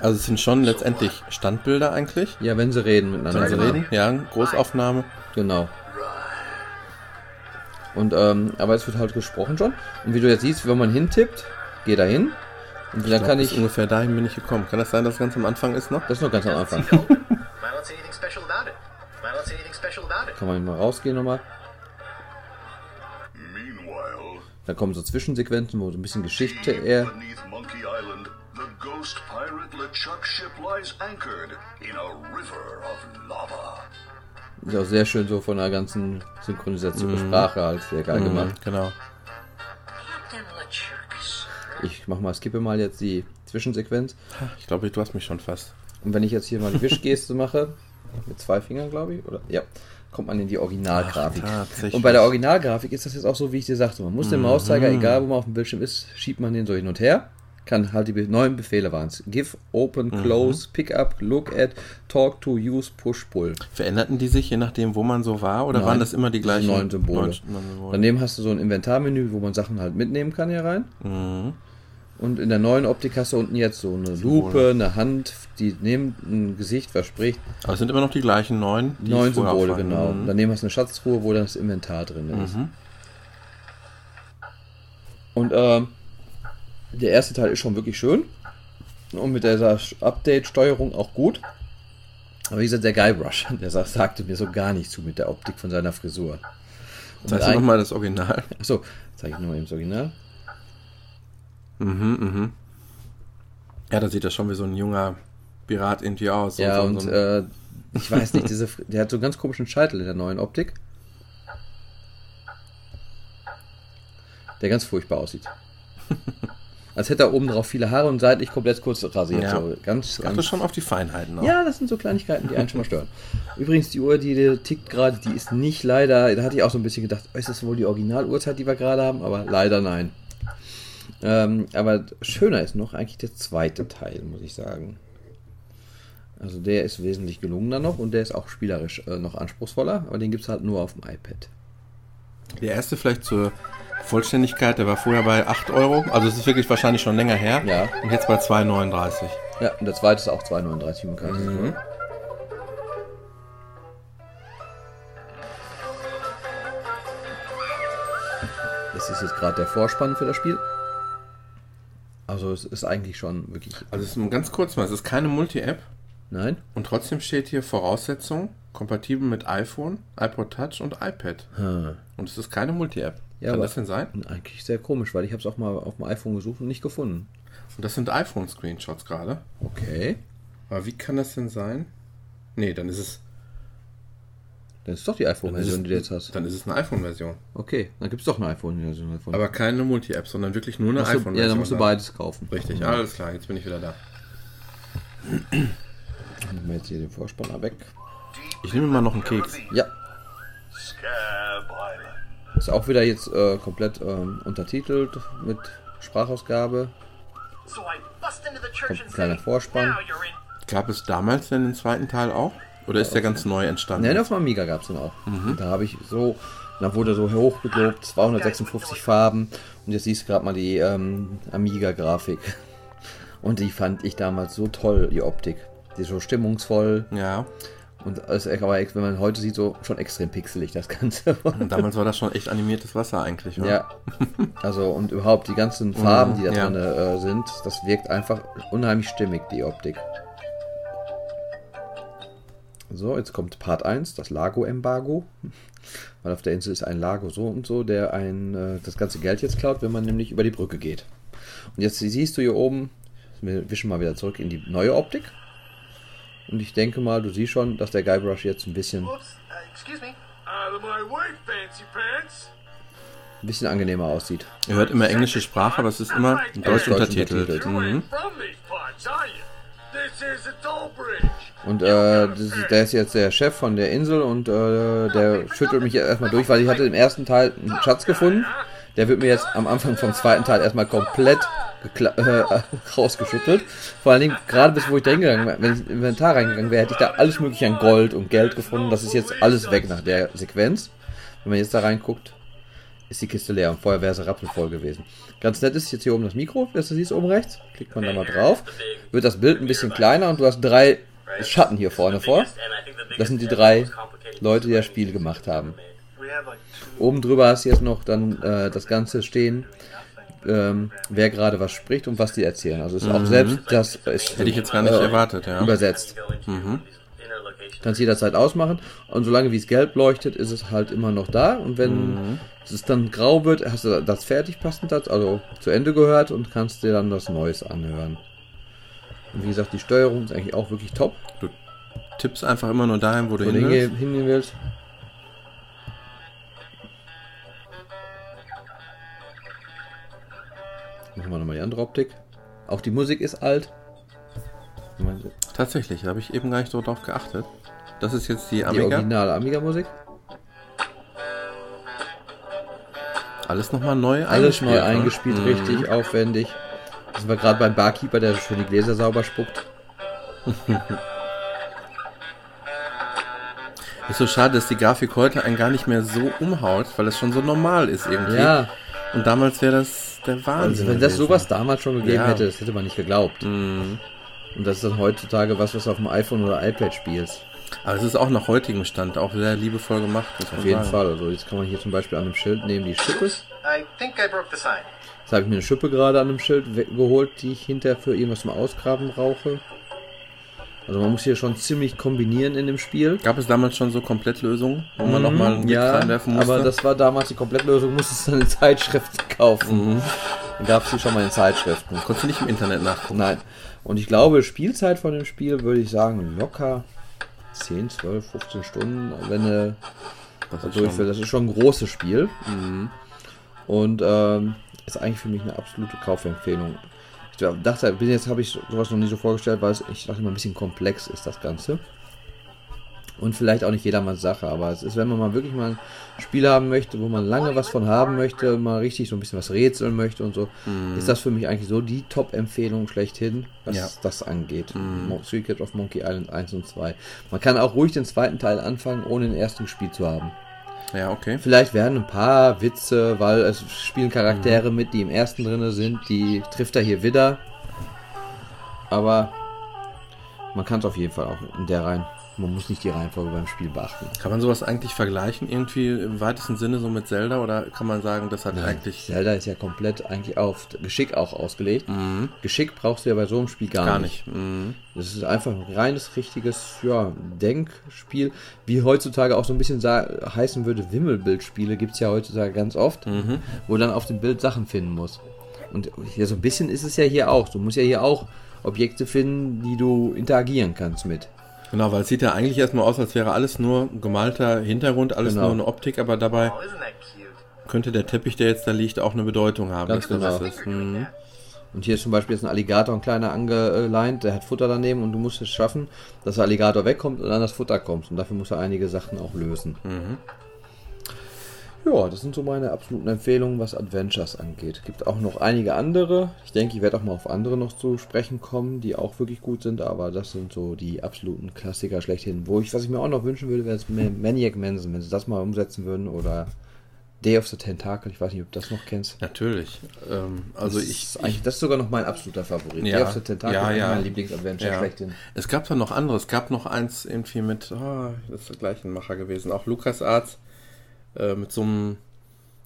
Also es sind schon letztendlich Standbilder eigentlich. Ja, wenn sie reden miteinander. Wenn sie reden. Ja, Großaufnahme. Genau. Und, ähm, aber es wird halt gesprochen schon. Und wie du jetzt siehst, wenn man hintippt, geh da hin. Und dann kann ich. ungefähr dahin bin ich gekommen. Kann das sein, dass es ganz am Anfang ist noch? Das ist noch ganz am Anfang. [LAUGHS] Kann man mal rausgehen nochmal. Meanwhile, Da kommen so Zwischensequenzen, wo so ein bisschen Geschichte eher. LeChuck ship lies anchored in a river of lava. Ist auch sehr schön so von der ganzen Synchronisation Sprache halt sehr geil gemacht. Genau. Ich mach mal, skippe mal jetzt die Zwischensequenz. Ich glaube, du hast mich schon fast. Und wenn ich jetzt hier mal die Wischgeste mache, mit zwei Fingern, glaube ich, oder? Ja, kommt man in die Originalgrafik. Ach. Und bei der Originalgrafik ist das jetzt auch so, wie ich dir sagte. Man muss den Mauszeiger, egal wo man auf dem Bildschirm ist, schiebt man den so hin und her. Kann halt die neuen Befehle waren es. Give, open, close, pick up, look at, talk to, use, push, pull. Veränderten die sich, je nachdem, wo man so war? Oder Nein, waren das immer die gleichen neuen Symbole. neuen Symbole? Daneben hast du so ein Inventarmenü, wo man Sachen halt mitnehmen kann hier rein. Mhm. Und in der neuen Optik hast du unten jetzt so eine Lupe, eine Hand, die neben ein Gesicht verspricht. Aber es sind immer noch die gleichen neun. die Neun Symbole, genau. Mhm. Daneben hast du eine Schatztruhe, wo das Inventar drin ist. Und ähm, der erste Teil ist schon wirklich schön. Und mit dieser Update-Steuerung auch gut. Aber wie gesagt, der Guybrush, [LAUGHS] der sa- sagte mir so gar nicht zu mit der Optik von seiner Frisur. Und du ein- nochmal das Original? Achso, zeige ich nochmal eben das Original. Ja, da sieht das schon wie so ein junger Pirat irgendwie aus. Ja, so, und so ein- äh, ich weiß nicht, diese, [LAUGHS] der hat so einen ganz komischen Scheitel in der neuen Optik. Der ganz furchtbar aussieht. [LAUGHS] Als hätte er oben drauf viele Haare und seitlich komplett kurz rasiert. Ja. So ganz, achtest ganz schon auf die Feinheiten auch. Ja, das sind so Kleinigkeiten, die einen schon mal stören. Übrigens, die Uhr, die die tickt gerade, die ist nicht leider, da hatte ich auch so ein bisschen gedacht, ist das wohl die Originaluhrzeit, die wir gerade haben? Aber leider nein. Ähm, aber schöner ist noch eigentlich der zweite Teil, muss ich sagen. Also der ist wesentlich gelungener noch und der ist auch spielerisch äh, noch anspruchsvoller, aber den gibt es halt nur auf dem iPad. Der erste vielleicht zur Vollständigkeit, der war vorher bei 8 Euro. Also es ist wirklich wahrscheinlich schon länger her. Ja. Und jetzt bei 2,39. Ja, und der zweite ist auch 2,39 im Kreis. Mhm. Das ist jetzt gerade der Vorspann für das Spiel. Also es ist eigentlich schon wirklich. Also es ist ganz kurz mal, es ist keine Multi-App. Nein? Und trotzdem steht hier Voraussetzung, kompatibel mit iPhone, iPod Touch und iPad. Hm. Und es ist keine Multi-App. Ja, Kann aber- das denn sein? Eigentlich sehr komisch, weil ich habe es auch mal auf dem iPhone gesucht und nicht gefunden. Und das sind iPhone-Screenshots gerade. Okay. Aber wie kann das denn sein? Nee, dann ist es. Das ist doch die Dann iPhone-Version, es, die du jetzt hast. dann ist es eine iPhone-Version. Okay, dann gibt es doch eine iPhone-Version davon. Aber keine Multi-App, sondern wirklich nur eine iPhone-Version. ja, dann musst du dann. beides kaufen. Richtig, alles klar, jetzt bin ich wieder da. Nehmen wir jetzt hier den Vorspanner weg. Ich nehme mal noch einen Keks. Ja, Scab. Ist auch wieder jetzt äh, komplett ähm, untertitelt mit Sprachausgabe. Kommt ein kleiner Vorspann. Gab es damals denn den zweiten Teil auch? Oder ist der ganz neu entstanden? Nein, auf dem Amiga gab es den auch. Und Da habe ich so, da wurde so hochgelobt, 256 Farben. Und jetzt siehst du gerade mal die ähm, Amiga-Grafik. Und die fand ich damals so toll, die Optik. Die ist so stimmungsvoll. Ja, Und es ist aber, wenn man heute sieht, so schon extrem pixelig, das Ganze. [LAUGHS] damals war das schon echt animiertes Wasser eigentlich, oder? Ja, also und überhaupt die ganzen Farben, die da ja. drin äh, sind, das wirkt einfach unheimlich stimmig, die Optik. So, jetzt kommt Part 1, das Lago-Embargo. [LAUGHS] Weil auf der Insel ist ein Lago so und so, der ein, äh, das ganze Geld jetzt klaut, wenn man nämlich über die Brücke geht. Und jetzt siehst du hier oben, wir wischen mal wieder zurück in die neue Optik. Und ich denke mal, du siehst schon, dass der Guybrush jetzt ein bisschen, pants. ein bisschen angenehmer aussieht. Ihr hört immer englische Sprache, aber es ist immer deutsch Deutsch untertitelt. Mhm. Und äh, ist, der ist jetzt der Chef von der Insel und äh, der schüttelt mich jetzt erstmal durch, weil ich hatte im ersten Teil einen Schatz gefunden. Der wird mir jetzt am Anfang vom zweiten Teil erstmal komplett äh, [LAUGHS] rausgeschüttelt. Vor allen Dingen, gerade bis wo ich da hingegangen wäre, wenn ich ins Inventar reingegangen wäre, hätte ich da alles mögliche an Gold und Geld gefunden. Das ist jetzt alles weg nach der Sequenz. Wenn man jetzt da reinguckt, ist die Kiste leer und vorher wäre sie rappelvoll gewesen. Ganz nett ist jetzt hier oben das Mikro, das du siehst oben rechts. Klickt man da mal drauf. Wird das Bild ein bisschen kleiner und du hast drei Schatten hier vorne vor. Das sind die drei Leute, die das Spiel gemacht haben. Oben drüber hast du jetzt noch dann äh, das Ganze stehen, ähm, wer gerade was spricht und was die erzählen. Also ist auch selbst das ist Mhm. Hätte ich jetzt gar nicht äh, erwartet, ja. übersetzt. Kannst jederzeit ausmachen und solange wie es gelb leuchtet, ist es halt immer noch da und wenn Mhm. es dann grau wird, hast du das fertig passend, das, also zu Ende gehört und kannst dir dann das Neues anhören. Und wie gesagt, die Steuerung ist eigentlich auch wirklich top. Du tippst einfach immer nur dahin, wo du Wo hin willst. Machen wir nochmal die andere Optik. Auch die Musik ist alt. Tatsächlich, da habe ich eben gar nicht so drauf geachtet. Das ist jetzt die Die Amiga. originale Amiga-Musik. Alles nochmal neu Alles neu ne? eingespielt, Mhm. richtig aufwendig. Das war gerade beim Barkeeper, der schon die Gläser sauber spuckt. [LAUGHS] Ist so schade, dass die Grafik heute einen gar nicht mehr so umhaut, weil es schon so normal ist irgendwie. Ja, Und damals wäre das der Wahnsinn. also wenn das sowas damals schon gegeben Ja. hätte, das hätte man nicht geglaubt. Mhm. Und das ist dann heutzutage was, was du auf dem iPhone oder iPad spielst. Aber es ist auch nach heutigem Stand auch sehr liebevoll gemacht. Auf jeden sagen. Fall. Also jetzt kann man hier zum Beispiel an dem Schild neben die Schippe. I think I broke the sign. Jetzt habe ich mir eine Schippe gerade an dem Schild geholt, die ich hinterher für irgendwas zum Ausgraben brauche. Also man muss hier schon ziemlich kombinieren in dem Spiel. Gab es damals schon so Komplettlösungen, wo man nochmal einen Mhm. Ja, reinwerfen musste? aber das war damals die Komplettlösung, musstest du dann in Zeitschriften [LAUGHS] kaufen. Mhm. Dann gab es die schon mal in Zeitschriften. Konntest du nicht im Internet nachgucken? Nein. Und ich glaube, Spielzeit von dem Spiel würde ich sagen locker 10, 12, 15 Stunden, wenn du Das da ist durch schon- will. Das ist schon ein großes Spiel. Und ähm, ist eigentlich für mich eine absolute Kaufempfehlung. Ich dachte, bis jetzt habe ich sowas noch nie so vorgestellt, weil es, ich dachte immer ein bisschen komplex ist das Ganze. Und vielleicht auch nicht jedermanns Sache, aber es ist, wenn man mal wirklich mal ein Spiel haben möchte, wo man lange was von haben möchte, mal richtig so ein bisschen was rätseln möchte und so, ist das für mich eigentlich so die Top-Empfehlung schlechthin, was Ja. das angeht. Mo- Secret of Monkey Island 1 und 2. Man kann auch ruhig den zweiten Teil anfangen, ohne den ersten gespielt zu haben. Ja, okay. Vielleicht werden ein paar Witze, weil es spielen Charaktere mit, die im ersten drinne sind, die trifft er hier wieder. Aber man kann es auf jeden Fall auch in der Reihen. Man muss nicht die Reihenfolge beim Spiel beachten. Kann man sowas eigentlich vergleichen, irgendwie im weitesten Sinne so mit Zelda? Oder kann man sagen, das hat eigentlich Zelda ist ja komplett eigentlich auf Geschick auch ausgelegt. Geschick brauchst du ja bei so einem Spiel gar, Mhm. gar nicht. nicht? Mhm. Das ist einfach ein reines, richtiges ja, Denkspiel. Wie heutzutage auch so ein bisschen heißen würde, Wimmelbildspiele gibt es ja heutzutage ganz oft, Mhm. wo dann auf dem Bild Sachen finden muss. Und hier so ein bisschen ist es ja hier auch. Du musst ja hier auch Objekte finden, die du interagieren kannst mit. Genau, weil es sieht ja eigentlich erstmal aus, als wäre alles nur gemalter Hintergrund, alles Genau. nur eine Optik, aber dabei könnte der Teppich, der jetzt da liegt, auch eine Bedeutung haben. Ganz genau. ist. Mhm. Und hier ist zum Beispiel jetzt ein Alligator, ein kleiner angeleint, der hat Futter daneben und du musst es schaffen, dass der Alligator wegkommt und an das Futter kommst. Und dafür muss er einige Sachen auch lösen. Ja, das sind so meine absoluten Empfehlungen, was Adventures angeht. Gibt auch noch einige andere. Ich denke, ich werde auch mal auf andere noch zu sprechen kommen, die auch wirklich gut sind, aber das sind so die absoluten Klassiker schlechthin. Wo ich, was ich mir auch noch wünschen würde, wäre es Maniac Manson, wenn sie das mal umsetzen würden oder Day of the Tentacle, ich weiß nicht, ob du das noch kennst. Natürlich. Ähm, also das ich, ist eigentlich, das ist sogar noch mein absoluter Favorit. Ja. Day of the Tentacle Ja, ist ja. mein Lieblingsadventure Ja. schlechthin. Es gab da noch andere. Es gab noch eins irgendwie mit, ah, das ist der gleiche Macher gewesen, auch LucasArts, äh, mit so einem,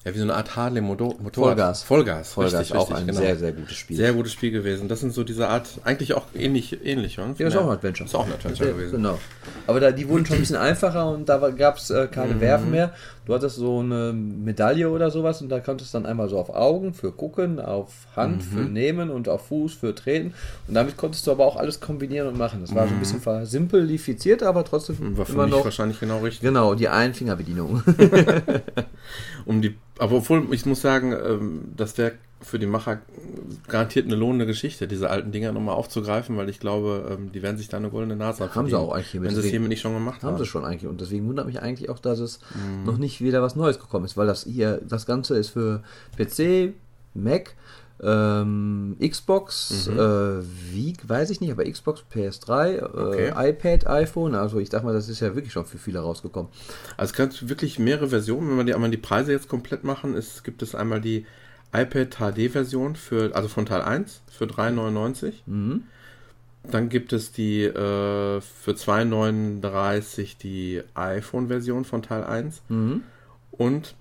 ja, wie so eine Art Harley Motor Motorrad. Vollgas. Vollgas. Vollgas, richtig, auch richtig, ein genau. sehr, sehr gutes Spiel. Sehr gutes Spiel gewesen. Das sind so diese Art, eigentlich auch ähnlich, ähnlich, oder? Ja, ist auch ein Adventure. Ist auch ein Adventure gewesen. Genau. Aber da, die wurden schon ein bisschen einfacher und da gab es äh, keine Mhm. Werfen mehr. Du hattest so eine Medaille oder sowas und da konntest du dann einmal so auf Augen für gucken, auf Hand für Mhm. nehmen und auf Fuß für treten. Und damit konntest du aber auch alles kombinieren und machen. Das war so ein bisschen versimplifiziert, aber trotzdem Mhm. War für immer mich noch. wahrscheinlich genau richtig. Genau, die Einfingerbedienung. [LAUGHS] [LAUGHS] Um die, aber obwohl, ich muss sagen, ähm, das wäre für die Macher garantiert eine lohnende Geschichte, diese alten Dinger nochmal aufzugreifen, weil ich glaube, ähm, die werden sich da eine goldene Nase Haben sie verdienen, auch eigentlich. Wenn sie es hiermit nicht schon gemacht haben. Haben sie schon eigentlich. Und deswegen wundert mich eigentlich auch, dass es Mhm. noch nicht wieder was Neues gekommen ist, weil das hier, das Ganze ist für PC, Mac, ähm, Xbox, Mhm. äh, wie, weiß ich nicht, aber Xbox, PS3, Okay. äh, iPad, iPhone, also ich sag mal, das ist ja wirklich schon für viele rausgekommen. Also es gibt wirklich mehrere Versionen. Wenn wir die einmal die Preise jetzt komplett machen, ist, gibt es einmal die iPad HD-Version für, also von Teil 1 für 3,99. Dann gibt es die äh, für 2,39 die iPhone-Version von Teil 1. Und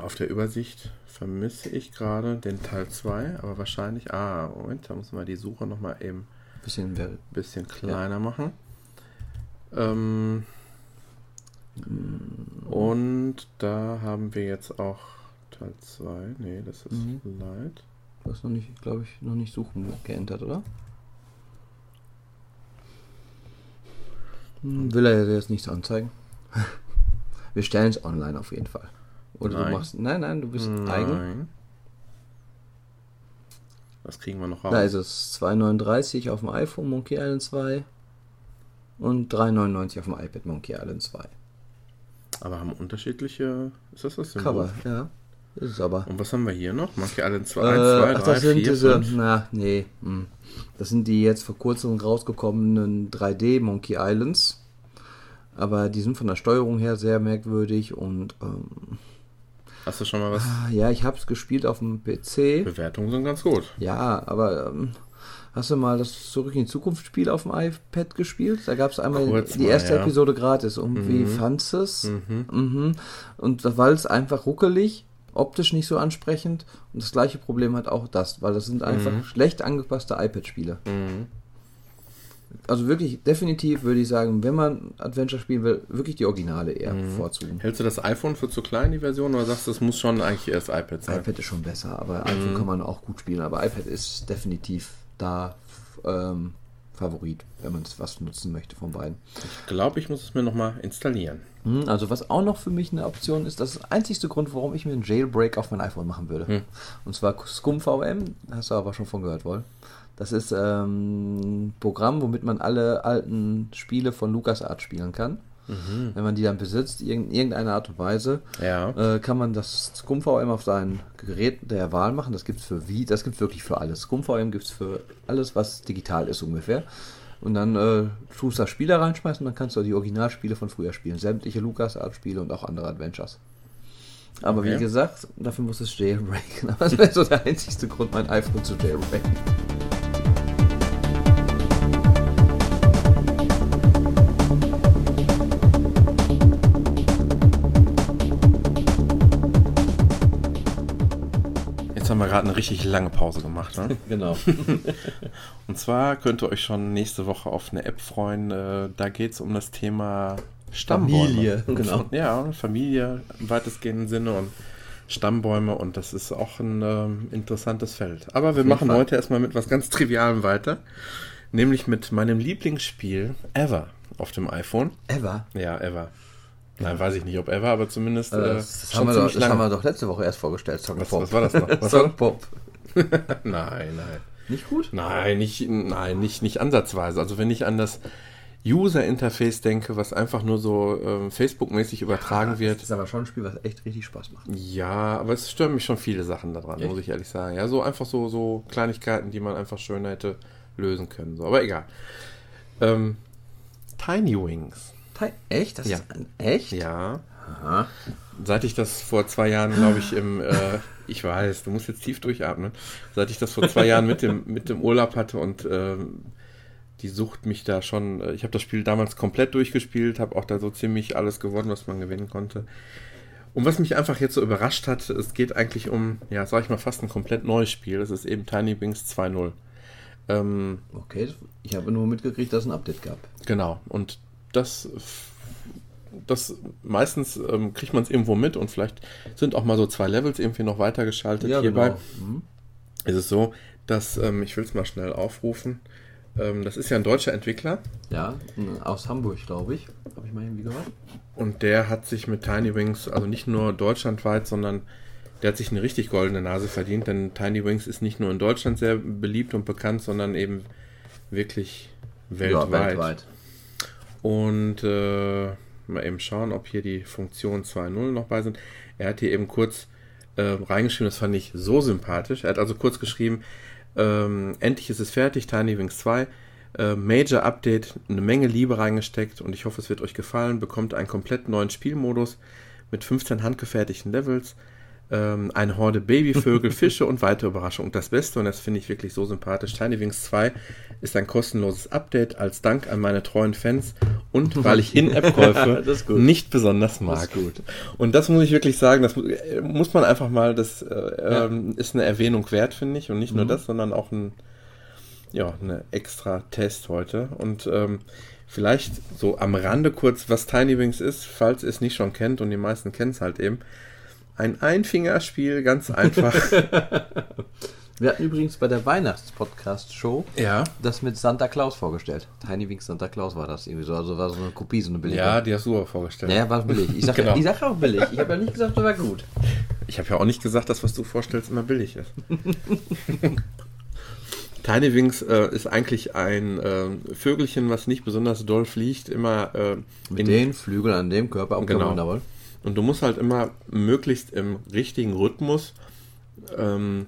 auf der Übersicht vermisse ich gerade den Teil 2, aber wahrscheinlich, ah, Moment, da müssen wir die Suche nochmal eben Bisschen bisschen kleiner machen. Ähm, und da haben wir jetzt auch Teil 2. Nee, das ist Light. Du hast noch nicht, glaube ich, noch nicht suchen geändert, oder? Hm, Will er jetzt nichts anzeigen? [LAUGHS] Wir stellen es online auf jeden Fall. Oder Nein. du machst. Nein, nein, du bist eigen. Nein. Das kriegen wir noch raus. Da ist es 2,39 auf dem iPhone Monkey Island 2 und 3,99 auf dem iPad Monkey Island 2. Aber haben unterschiedliche. Ist das das Symbol? Cover, ja. Ist es aber. Und was haben wir hier noch? Monkey Island 2, Äh, 1, 2, ach, 3, das sind 4, diese, 5. na, nee, hm. das sind die jetzt vor kurzem rausgekommenen 3D Monkey Islands. Aber die sind von der Steuerung her sehr merkwürdig und ähm, Hast du schon mal was? ja, ich habe es gespielt auf dem PC. Bewertungen sind ganz gut. Ja, aber ähm, hast du mal das Zurück in die Zukunft Spiel auf dem iPad gespielt? Da gab es einmal Kurz die mal, erste ja. Episode gratis. Und wie fandst du es? Mhm. Und weil es einfach ruckelig, optisch nicht so ansprechend. Und das gleiche Problem hat auch das, weil das sind einfach schlecht angepasste iPad-Spiele. Also wirklich, definitiv würde ich sagen, wenn man Adventure spielen will, wirklich die Originale eher bevorzugen. Hältst du das iPhone für zu klein, die Version, oder sagst du, es muss schon eigentlich erst iPad sein? iPad ist schon besser, aber iPhone kann man auch gut spielen. Aber iPad ist definitiv da ähm, Favorit, wenn man was nutzen möchte von beiden. Ich glaube, ich muss es mir nochmal installieren. Hm, Also was auch noch für mich eine Option ist, das ist der einzigste Grund, warum ich mir einen Jailbreak auf mein iPhone machen würde. Und zwar ScumVM, hast du aber schon von gehört, wohl. Das ist ähm, ein Programm, womit man alle alten Spiele von LucasArts spielen kann. Wenn man die dann besitzt, in irgendeiner Art und Weise, Ja. äh, kann man das ScumVM auf sein Gerät der Wahl machen. Das gibt es für wie, das gibt wirklich für alles. ScumVM gibt es für alles, was digital ist ungefähr. Und dann äh, tust du das Spiel da reinschmeißen und dann kannst du die Originalspiele von früher spielen. Sämtliche LucasArts-Spiele und auch andere Adventures. Aber Okay. wie gesagt, dafür muss es jailbreaken. Aber [LAUGHS] das wäre so der einzigste Grund, mein iPhone zu jailbreaken. Haben wir gerade eine richtig lange Pause gemacht. Ne? [LAUGHS] Genau. [LAUGHS] Und zwar könnt ihr euch schon nächste Woche auf eine App freuen. Äh, da geht es um das Thema Stammbäume. Familie, genau. Ja, Familie im weitestgehenden Sinne. Und Stammbäume und das ist auch ein ähm, interessantes Feld. Aber wir machen Fall. heute erstmal mit was ganz Trivialem weiter, nämlich mit meinem Lieblingsspiel ever auf dem iPhone. Ever. Ja, ever. Nein, weiß ich nicht, ob ever, aber zumindest Äh, äh, das, das, haben wir doch, das haben wir doch letzte Woche erst vorgestellt. Song was, Pop. was war das noch? Was Song Pop. das? [LAUGHS] Nein, nein. Nicht gut? Nein, nicht, nein, nicht, nicht ansatzweise. Also wenn ich an das User-Interface denke, was einfach nur so ähm, Facebook-mäßig übertragen Das wird. ist aber schon ein Spiel, was echt richtig Spaß macht. Ja, aber es stören mich schon viele Sachen daran, Echt? muss ich ehrlich sagen. Ja, so einfach so, so Kleinigkeiten, die man einfach schöner hätte lösen können. So, aber egal. Ähm, Tiny Wings. Teil- Echt? Das Ja. ist ein, echt? Ja. Aha. Seit ich das vor zwei Jahren, glaube ich, im, äh, ich weiß, du musst jetzt tief durchatmen, seit ich das vor zwei Jahren mit dem, mit dem Urlaub hatte und ähm, die Sucht mich da schon, äh, ich habe das Spiel damals komplett durchgespielt, habe auch da so ziemlich alles gewonnen, was man gewinnen konnte. Und was mich einfach jetzt so überrascht hat, es geht eigentlich um, ja, sag ich mal, fast ein komplett neues Spiel. Es ist eben Tiny Wings 2.0. Ähm, Okay, ich habe nur mitgekriegt, dass es ein Update gab. Genau, und das, das meistens ähm, kriegt man es irgendwo mit und vielleicht sind auch mal so zwei Levels irgendwie noch weitergeschaltet. Hierbei Mhm. ist es so, dass, ähm, ich will es mal schnell aufrufen, ähm, das ist ja ein deutscher Entwickler Ja, aus Hamburg, glaube ich. Habe ich mal irgendwie gehört. und der hat sich mit Tiny Wings, also nicht nur deutschlandweit, sondern der hat sich eine richtig goldene Nase verdient, denn Tiny Wings ist nicht nur in Deutschland sehr beliebt und bekannt, sondern eben wirklich weltweit. Ja, weltweit. Und äh, mal eben schauen, ob hier die Funktionen 2.0 noch bei sind. Er hat hier eben kurz äh, reingeschrieben, das fand ich so sympathisch. Er hat also kurz geschrieben, ähm, endlich ist es fertig, Tiny Wings 2. Äh, Major Update, eine Menge Liebe reingesteckt und ich hoffe, es wird euch gefallen. Bekommt einen komplett neuen Spielmodus mit 15 handgefertigten Levels, ähm, eine Horde Babyvögel, Fische und weitere Überraschungen. Und das Beste, und das finde ich wirklich so sympathisch, Tiny Wings 2 ist ein kostenloses Update als Dank an meine treuen Fans und weil ich In-App-Käufe [LAUGHS] nicht besonders mag. Gut. Und das muss ich wirklich sagen, das äh, muss man einfach mal, das äh, ähm, ist eine Erwähnung wert, finde ich. Und nicht nur Mhm. das, sondern auch ein, ja, eine extra Test heute. Und ähm, vielleicht so am Rande kurz, was Tiny Wings ist, falls ihr es nicht schon kennt und die meisten kennen es halt eben. Ein Einfingerspiel, ganz einfach. [LAUGHS] Wir hatten übrigens bei der Weihnachts-Podcast-Show ja. das mit Santa Claus vorgestellt. Tiny Wings Santa Claus war das irgendwie so. Also war so eine Kopie, so eine billige. Ja, die hast du auch vorgestellt. Naja, war billig. Ich sag, [LAUGHS] Genau. ich sag auch billig. Ich habe ja nicht gesagt, das war gut. Ich habe ja auch nicht gesagt, dass was du vorstellst immer billig ist. [LAUGHS] Tiny Wings äh, ist eigentlich ein äh, Vögelchen, was nicht besonders doll fliegt, immer äh, Mit in- den Flügeln an dem Körper. Okay, Genau. Und du musst halt immer möglichst im richtigen Rhythmus, ähm,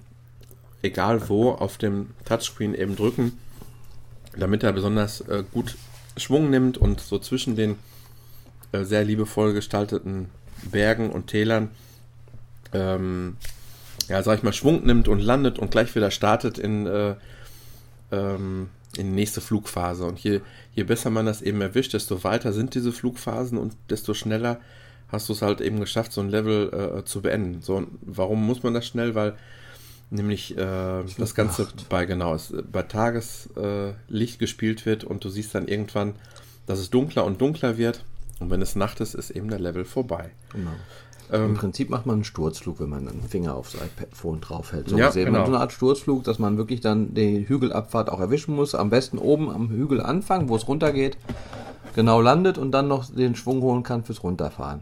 egal wo, auf dem Touchscreen eben drücken, damit er besonders äh, gut Schwung nimmt und so zwischen den äh, sehr liebevoll gestalteten Bergen und Tälern, ähm, ja, sag ich mal, Schwung nimmt und landet und gleich wieder startet in, äh, ähm, in die nächste Flugphase. Und je, je besser man das eben erwischt, desto weiter sind diese Flugphasen und desto schneller hast du es halt eben geschafft, so ein Level äh, zu beenden. So, warum muss man das schnell? Weil nämlich äh, das Ganze Nacht. bei genau es, bei Tageslicht äh, gespielt wird und du siehst dann irgendwann, dass es dunkler und dunkler wird. Und wenn es Nacht ist, ist eben der Level vorbei. Genau. Ähm, Im Prinzip macht man einen Sturzflug, wenn man einen Finger aufs iPhone draufhält. So Ja, gesehen. genau. So eine Art Sturzflug, dass man wirklich dann die Hügelabfahrt auch erwischen muss. Am besten oben am Hügel anfangen, wo es runtergeht, genau landet und dann noch den Schwung holen kann fürs Runterfahren.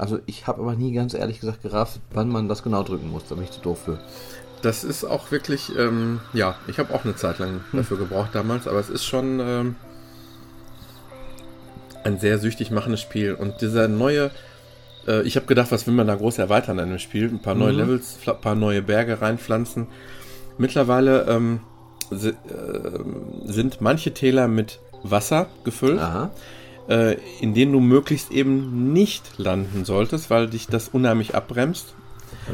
Also ich habe aber nie ganz ehrlich gesagt gerafft, wann man das genau drücken muss. Da bin ich zu doof für. Das ist auch wirklich, ähm, ja, ich habe auch eine Zeit lang dafür gebraucht damals, aber es ist schon ähm, ein sehr süchtig machendes Spiel. Und dieser neue, äh, ich habe gedacht, was will man da groß erweitern an dem Spiel? Ein paar neue Levels, ein paar neue Berge reinpflanzen. Mittlerweile ähm, äh, sind manche Täler mit Wasser gefüllt, Aha. Äh, in denen du möglichst eben nicht landen solltest, weil dich das unheimlich abbremst.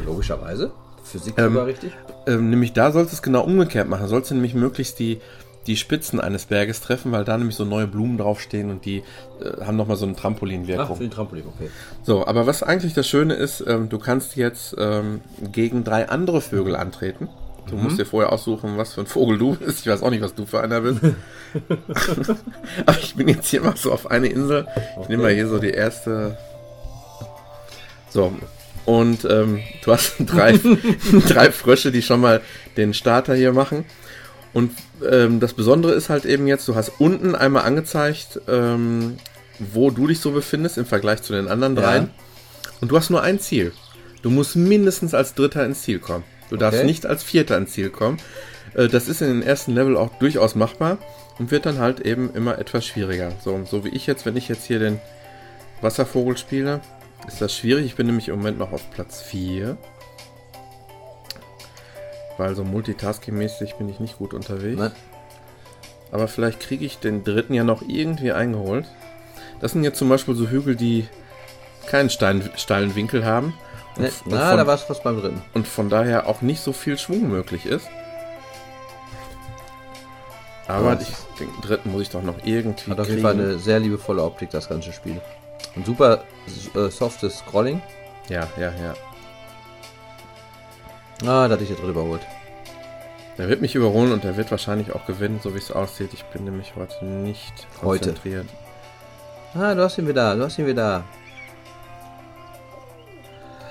Logischerweise. Physik Ähm, sogar richtig. Ähm, nämlich da sollst du es genau umgekehrt machen. Sollst du nämlich möglichst die, die Spitzen eines Berges treffen, weil da nämlich so neue Blumen draufstehen und die äh, haben nochmal so eine Ach, Trampolinwirkung. für den Trampolin, okay. so, aber was eigentlich das Schöne ist, ähm, du kannst jetzt ähm, gegen drei andere Vögel antreten. Du musst dir vorher aussuchen, was für ein Vogel du bist. Ich weiß auch nicht, was du für einer bist. [LAUGHS] aber ich bin jetzt hier mal so auf eine Insel. Ich nehme mal hier so die erste. So, Und ähm, du hast [LAUGHS] drei, [LAUGHS] drei Frösche, die schon mal den Starter hier machen. Und ähm, das Besondere ist halt eben jetzt, du hast unten einmal angezeigt, ähm, wo du dich so befindest im Vergleich zu den anderen Ja. dreien. Und du hast nur ein Ziel. Du musst mindestens als Dritter ins Ziel kommen. Du darfst Okay. nicht als Vierter ins Ziel kommen. Äh, das ist in den ersten Level auch durchaus machbar und wird dann halt eben immer etwas schwieriger. So, so wie ich jetzt, wenn ich jetzt hier den Wasservogel spiele, ist das schwierig. Ich bin nämlich im Moment noch auf Platz 4. Weil so multitasking-mäßig bin ich nicht gut unterwegs. Ne? Aber vielleicht kriege ich den dritten ja noch irgendwie eingeholt. Das sind jetzt zum Beispiel so Hügel, die keinen stein, steilen Winkel haben. Und, Ne? Na, von, da war es fast beim dritten. und von daher auch nicht so viel Schwung möglich ist. Aber Ja. ich, den dritten muss ich doch noch irgendwie Hat auf jeden. Fall eine sehr liebevolle Optik, das ganze Spiel. Und super äh, softes Scrolling. Ja, ja, ja. Ah, da hatte ich der dritte überholt. Er wird mich überholen und er wird wahrscheinlich auch gewinnen, so wie es aussieht. Ich bin nämlich heute nicht Heute. konzentriert. Ah, du hast ihn wieder, du hast ihn wieder.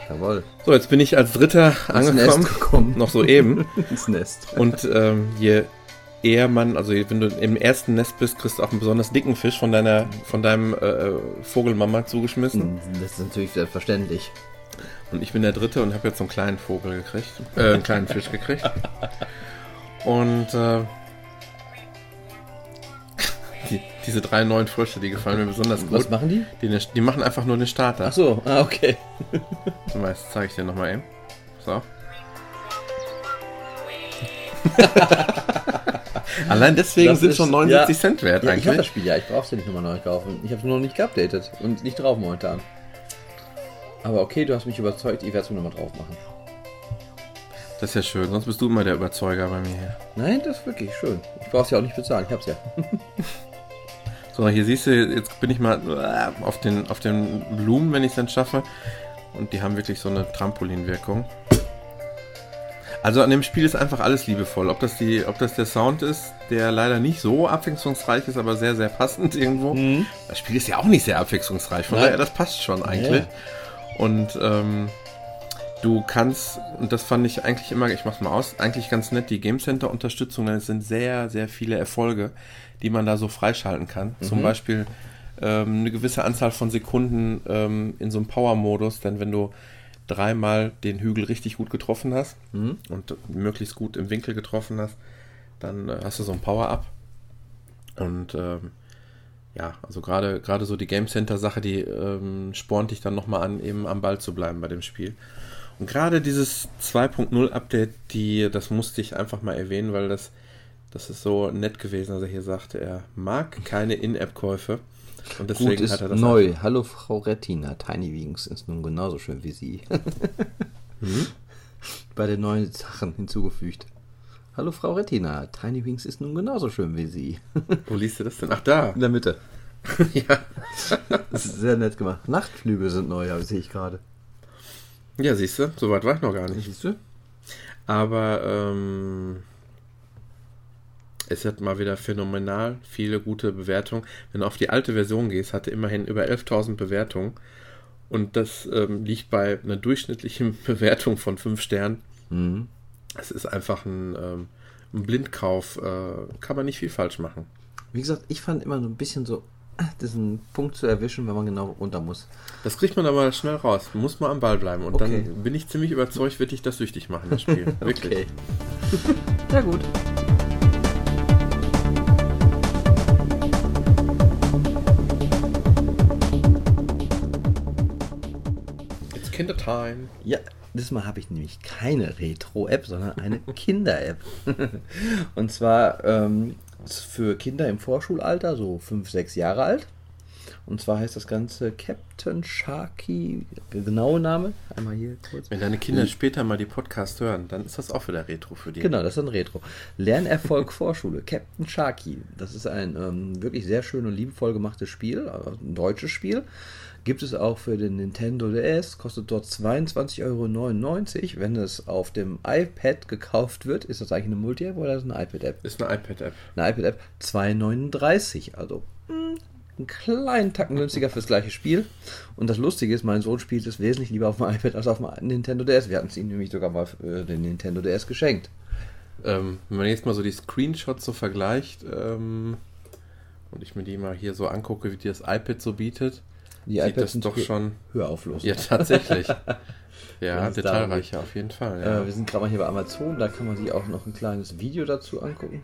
Jawohl. So, jetzt bin ich als Dritter Ins angekommen. Noch soeben. [LAUGHS] Ins Nest. Und ähm, je eher man, also wenn du im ersten Nest bist, kriegst du auch einen besonders dicken Fisch von deiner, von deinem äh, Vogelmama zugeschmissen. Das ist natürlich selbstverständlich. Und ich bin der Dritte und habe jetzt so einen kleinen Vogel gekriegt, äh, einen kleinen Fisch gekriegt. [LAUGHS] Und äh, die, diese drei neuen Frösche, die gefallen mir besonders gut. Was machen die? Die, die machen einfach nur den Starter. Ach so, ah, okay. Zum Beispiel zeige ich dir nochmal eben. So. [LAUGHS] Allein deswegen Das sind ist- schon 79 ja. Cent wert Ja, ich habe eigentlich. das Spiel ja, ich brauch's ja nicht nochmal neu kaufen. Ich habe es nur noch nicht geupdatet und nicht drauf momentan. Aber okay, du hast mich überzeugt, ich werde es mir nochmal drauf machen. Das ist ja schön, sonst bist du immer der Überzeuger bei mir hier. Nein, das ist wirklich schön. Ich brauch's ja auch nicht bezahlen, ich hab's ja. [LAUGHS] So, hier siehst du, jetzt bin ich mal äh, auf den, auf den Blumen, wenn ich es dann schaffe. Und die haben wirklich so eine Trampolinwirkung. Also an dem Spiel ist einfach alles liebevoll. Ob das, die, ob das der Sound ist, der leider nicht so abwechslungsreich ist, aber sehr, sehr passend irgendwo. Das Spiel ist ja auch nicht sehr abwechslungsreich. Von Nein. daher, das passt schon eigentlich. Und ähm, du kannst, und das fand ich eigentlich immer, ich mach's mal aus, eigentlich ganz nett, die Game Center Unterstützung, denn es sind sehr, sehr viele Erfolge, die man da so freischalten kann. Zum Beispiel ähm, eine gewisse Anzahl von Sekunden ähm, in so einem Power-Modus, denn wenn du dreimal den Hügel richtig gut getroffen hast und möglichst gut im Winkel getroffen hast, dann äh, hast du so ein Power-Up. Und ähm, ja, also gerade gerade so die Game Center Sache, die ähm, spornt dich dann nochmal an, eben am Ball zu bleiben bei dem Spiel. Und gerade dieses 2.0 Update, die, das musste ich einfach mal erwähnen, weil das, das ist so nett gewesen. Also hier sagte er, mag keine In-App-Käufe. Und deswegen Gut, ist hat er das neu. Hallo Frau Rettina. Tiny Wings ist nun genauso schön wie Sie. [LAUGHS] Mhm. Bei den neuen Sachen hinzugefügt. Hallo Frau Rettina. Tiny Wings ist nun genauso schön wie Sie. Wo liest du das denn? Ach, da. In der Mitte. [LAUGHS] ja. Das ist sehr nett gemacht. Nachtflüge sind neu, aber sehe ich gerade. ja, siehst du, so weit war ich noch gar nicht. Siehst du? Aber ähm, es hat mal wieder phänomenal viele gute Bewertungen. Wenn du auf die alte Version gehst, hatte immerhin über 11.000 Bewertungen. Und das ähm, liegt bei einer durchschnittlichen [LAUGHS] Bewertung von 5 Sternen. Mhm. Es ist einfach ein, ähm, ein Blindkauf. Äh, kann man nicht viel falsch machen. Wie gesagt, ich fand immer so ein bisschen so, [CLEARS THROAT] diesen Punkt zu erwischen, wenn man genau runter muss. Das kriegt man aber schnell raus. Muss man am Ball bleiben. Und Okay. dann bin ich ziemlich überzeugt, wird dich das süchtig machen, das Spiel. [LAUGHS] Wirklich. Ja, [LAUGHS] gut. Kindertime. Ja, diesmal habe ich nämlich keine Retro-App, sondern eine [LAUGHS] Kinder-App. Und zwar ähm, für Kinder im Vorschulalter, so 5, 6 Jahre alt. Und zwar heißt das Ganze Captain Sharky, genaue Name, einmal hier kurz. Wenn deine Kinder später mal die Podcast hören, dann ist das auch wieder Retro für die. Genau, das ist ein Retro. Lernerfolg [LAUGHS] Vorschule, Captain Sharky. Das ist ein ähm, wirklich sehr schön und liebevoll gemachtes Spiel, also ein deutsches Spiel. Gibt es auch für den Nintendo DS, kostet dort 22,99 Euro. Wenn es auf dem iPad gekauft wird, ist das eigentlich eine Multi-App oder ist das eine iPad-App? Ist eine iPad-App. Eine iPad-App 2,39. Also mh, einen kleinen Tacken günstiger fürs gleiche Spiel. Und das Lustige ist, mein Sohn spielt es wesentlich lieber auf dem iPad als auf dem Nintendo DS. Wir hatten es ihm nämlich sogar mal äh, den Nintendo DS geschenkt. Ähm, wenn man jetzt mal so die Screenshots so vergleicht ähm, und ich mir die mal hier so angucke, wie die das iPad so bietet, Die sieht iPads das sind doch schon. höher auflösend. Ja, tatsächlich. ja, [LAUGHS] detailreicher auf jeden Fall. Ja. Äh, wir sind gerade mal hier bei Amazon, da kann man sich auch noch ein kleines Video dazu angucken.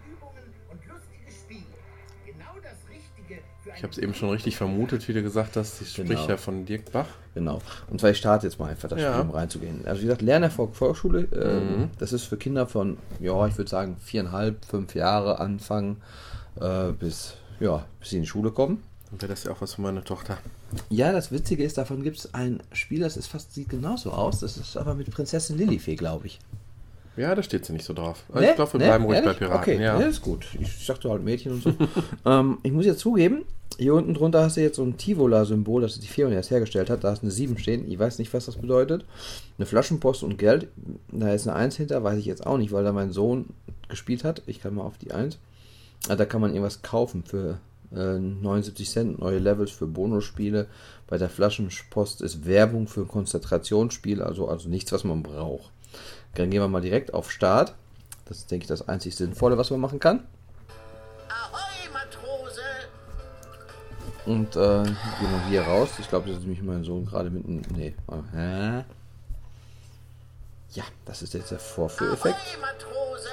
Ich habe es eben schon richtig vermutet, wie du gesagt hast. Die spricht Genau. ja von Dirk Bach. Genau. Und zwar, ich starte jetzt mal einfach das Ja. Spiel, um reinzugehen. Also wie gesagt, Lernerfolg Volksschule, äh, Mhm. das ist für Kinder von, ja, ich würde sagen, viereinhalb, fünf Jahre anfangen, äh, bis, ja, bis sie in die Schule kommen. Dann wäre das ja auch was für meine Tochter. Ja, das Witzige ist, davon gibt es ein Spiel, das ist fast, sieht genauso aus. Das ist aber mit Prinzessin Lilifee, glaube ich. Ja, da steht sie nicht so drauf. Aber Ne? ich glaube, wir Ne? bleiben ruhig Ehrlich? bei Piraten. Okay, ja. ne, ist gut. Ich sagte halt Mädchen und so. [LAUGHS] ähm, ich muss jetzt zugeben, hier unten drunter hast du jetzt so ein Tivola-Symbol, das die Firma das hergestellt hat. Da ist eine 7 stehen. Ich weiß nicht, was das bedeutet. Eine Flaschenpost und Geld. Da ist eine 1 hinter, weiß ich jetzt auch nicht, weil da mein Sohn gespielt hat. Ich kann mal auf die 1. Ah, Da kann man irgendwas kaufen für äh, 79 Cent, neue Levels für Bonusspiele. Bei der Flaschenpost ist Werbung für ein Konzentrationsspiel, also, also nichts, was man braucht. Dann gehen wir mal direkt auf Start. Das ist, denke ich, das einzig Sinnvolle, was man machen kann. Ahoi, Matrose! Und äh, gehen wir hier raus. Ich glaube, das ist nämlich mein Sohn gerade mitten. Nee. Hä? Ja, das ist jetzt der Vorführeffekt. Ahoi, Matrose!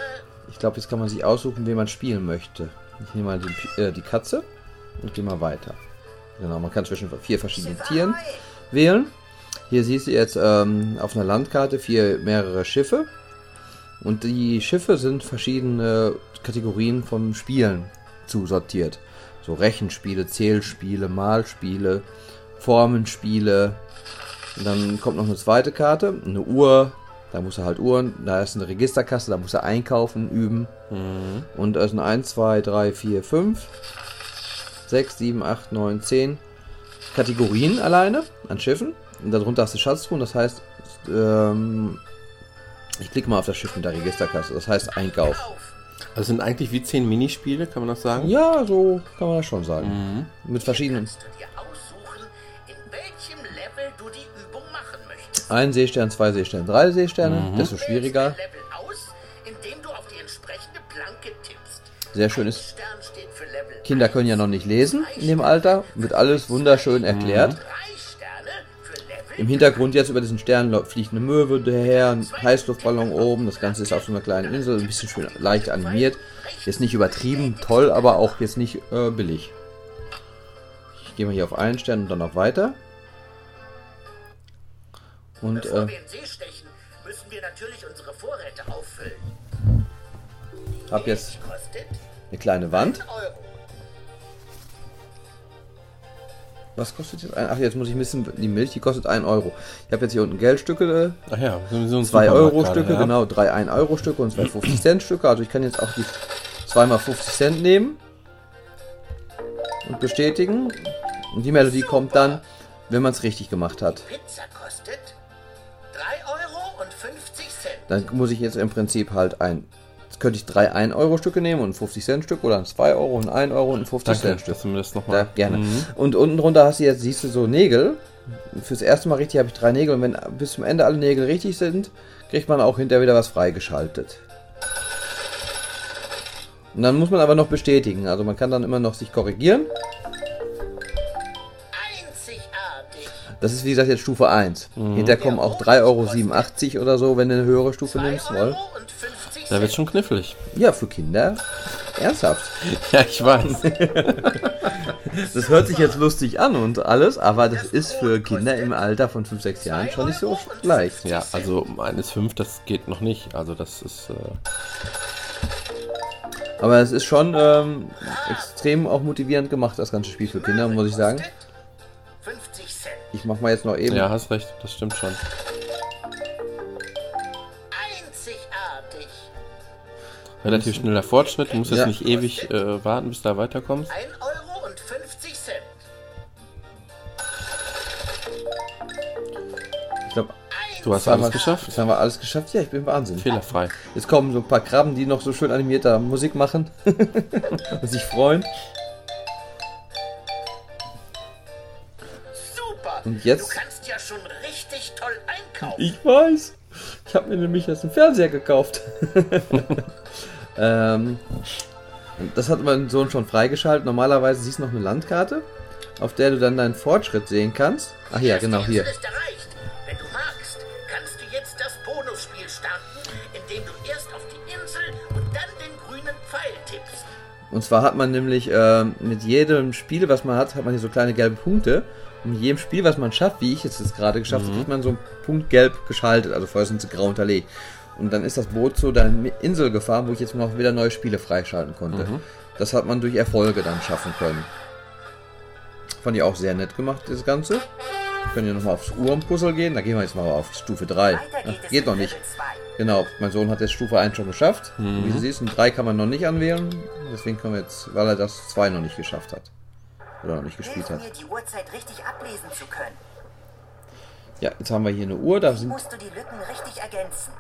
Ich glaube, jetzt kann man sich aussuchen, wen man spielen möchte. Ich nehme mal die, äh, die Katze und gehe mal weiter. Genau, man kann zwischen vier verschiedenen Tieren wählen. Hier siehst du jetzt ähm, auf einer Landkarte vier mehrere Schiffe. Und die Schiffe sind verschiedene Kategorien von Spielen zusortiert. So Rechenspiele, Zählspiele, Malspiele, Formenspiele. Und dann kommt noch eine zweite Karte, eine Uhr. Da muss er halt Uhren. Da ist eine Registerkasse, da muss er einkaufen, üben. Und es sind 1, 2, 3, 4, 5, 6, 7, 8, 9, 10 Kategorien alleine an Schiffen. Und darunter hast du Schatztruhen, das heißt, ähm, ich klicke mal auf das Schiff mit der Registerkasse, das heißt Einkauf. Also sind eigentlich wie zehn Minispiele, kann man das sagen? Ja, so kann man das schon sagen. Mit verschiedenen. Kannst Ein Seestern, zwei Seesterne, drei Seesterne, desto Wählst schwieriger. aus, indem du auf die entsprechende Planke tippst. Sehr schön ist, Kinder können ja noch nicht lesen in dem Alter, wird alles wunderschön erklärt. Im Hintergrund jetzt über diesen Stern fliegt eine Möwe daher, ein Heißluftballon oben. Das Ganze ist auf so einer kleinen Insel, ein bisschen schön leicht animiert. Jetzt nicht übertrieben toll, aber auch jetzt nicht äh, billig. Ich gehe mal hier auf einen Stern und dann noch weiter. Und Bevor äh, wir in See stechen, müssen wir natürlich unsere Vorräte auffüllen. habe jetzt eine kleine Wand. Euro. Was kostet jetzt? ein- Ach, jetzt muss ich wissen, die Milch, die kostet 1 Euro. Ich habe jetzt hier unten Geldstücke, Ach ja, so so ein 2 Supermarkt Euro gerade, Stücke, ja. genau, drei 1 Euro Stücke und zwei 50 Cent Stücke. Also ich kann jetzt auch die 2 mal 50 Cent nehmen und bestätigen. Und die Melodie kommt dann, wenn man es richtig gemacht hat. Pizza kostet Dann muss ich jetzt im Prinzip halt ein. Jetzt könnte ich drei 1 Euro Stücke nehmen und ein 50 Cent Stück oder ein 2 Euro, ein 1 Euro und ein 50 Danke, Cent Stück. dass du mir das Da, nochmal... gerne. Und unten drunter hast du jetzt, siehst du so Nägel. Fürs erste Mal richtig habe ich drei Nägel und wenn bis zum Ende alle Nägel richtig sind, kriegt man auch hinterher wieder was freigeschaltet. Und dann muss man aber noch bestätigen. Also man kann dann immer noch sich korrigieren. Das ist wie gesagt jetzt Stufe 1. Hinterher kommen auch 3,87 Euro oder so, wenn du eine höhere Stufe 2 nimmst. 50 Da wird schon knifflig. Ja, für Kinder. Ernsthaft. [LAUGHS] Ja, ich weiß. [LAUGHS] Das hört sich jetzt lustig an und alles, aber das ist für Kinder im Alter von 5, 6 Jahren schon nicht so leicht. ja, also meines fünf, das geht noch nicht. Also das ist... Äh, Aber es ist schon ähm, extrem auch motivierend gemacht, das ganze Spiel für Kinder, muss ich sagen. Kostet 50 Cent. Ich mach mal jetzt noch eben. ja, hast recht, das stimmt schon. Einzigartig. Relativ schneller Fortschritt. Du musst jetzt Ja. nicht ewig äh, warten, bis du da weiterkommst. 1 Euro und 50 Cent. Ich glaube, Du hast alles wir geschafft. Das haben wir alles geschafft. Ja, ich bin Wahnsinn. Fehlerfrei. Jetzt kommen so ein paar Krabben, die noch so schön animiert da Musik machen [LAUGHS] und sich freuen. Und jetzt- Du kannst ja schon richtig toll einkaufen. Ich weiß. Ich habe mir nämlich jetzt einen Fernseher gekauft. [LAUGHS] ähm, das hat mein Sohn schon freigeschaltet. Normalerweise siehst du noch eine Landkarte, auf der du dann deinen Fortschritt sehen kannst. Ach ja, genau hier. ist erreicht. Wenn du magst, kannst du jetzt das Bonusspiel starten, indem du erst auf die Insel und dann den grünen Pfeil tippst. Und zwar hat man nämlich ähm, mit jedem Spiel, was man hat, hat man hier so kleine gelbe Punkte. Mit jedem Spiel, was man schafft, wie ich jetzt das gerade geschafft habe, kriegt man so einen Punkt gelb geschaltet. Also vorher sind sie grau unterlegt. Und dann ist das Boot zu der Insel gefahren, wo ich jetzt noch wieder neue Spiele freischalten konnte. Das hat man durch Erfolge dann schaffen können. Fand ich auch sehr nett gemacht, das Ganze. Wir können ja nochmal aufs Uhrenpuzzle gehen. Da gehen wir jetzt mal auf Stufe 3. Weiter Ach, geht es in noch nicht. Level 2. Genau, mein Sohn hat jetzt Stufe 1 schon geschafft. Und Wie du siehst, und 3 kann man noch nicht anwählen. Deswegen können wir jetzt, weil er das 2 noch nicht geschafft hat. Oder noch nicht gespielt hat. mir, die Uhrzeit richtig ablesen zu können. Ja, jetzt haben wir hier eine Uhr. Da sind, musst du die Lücken richtig ergänzen?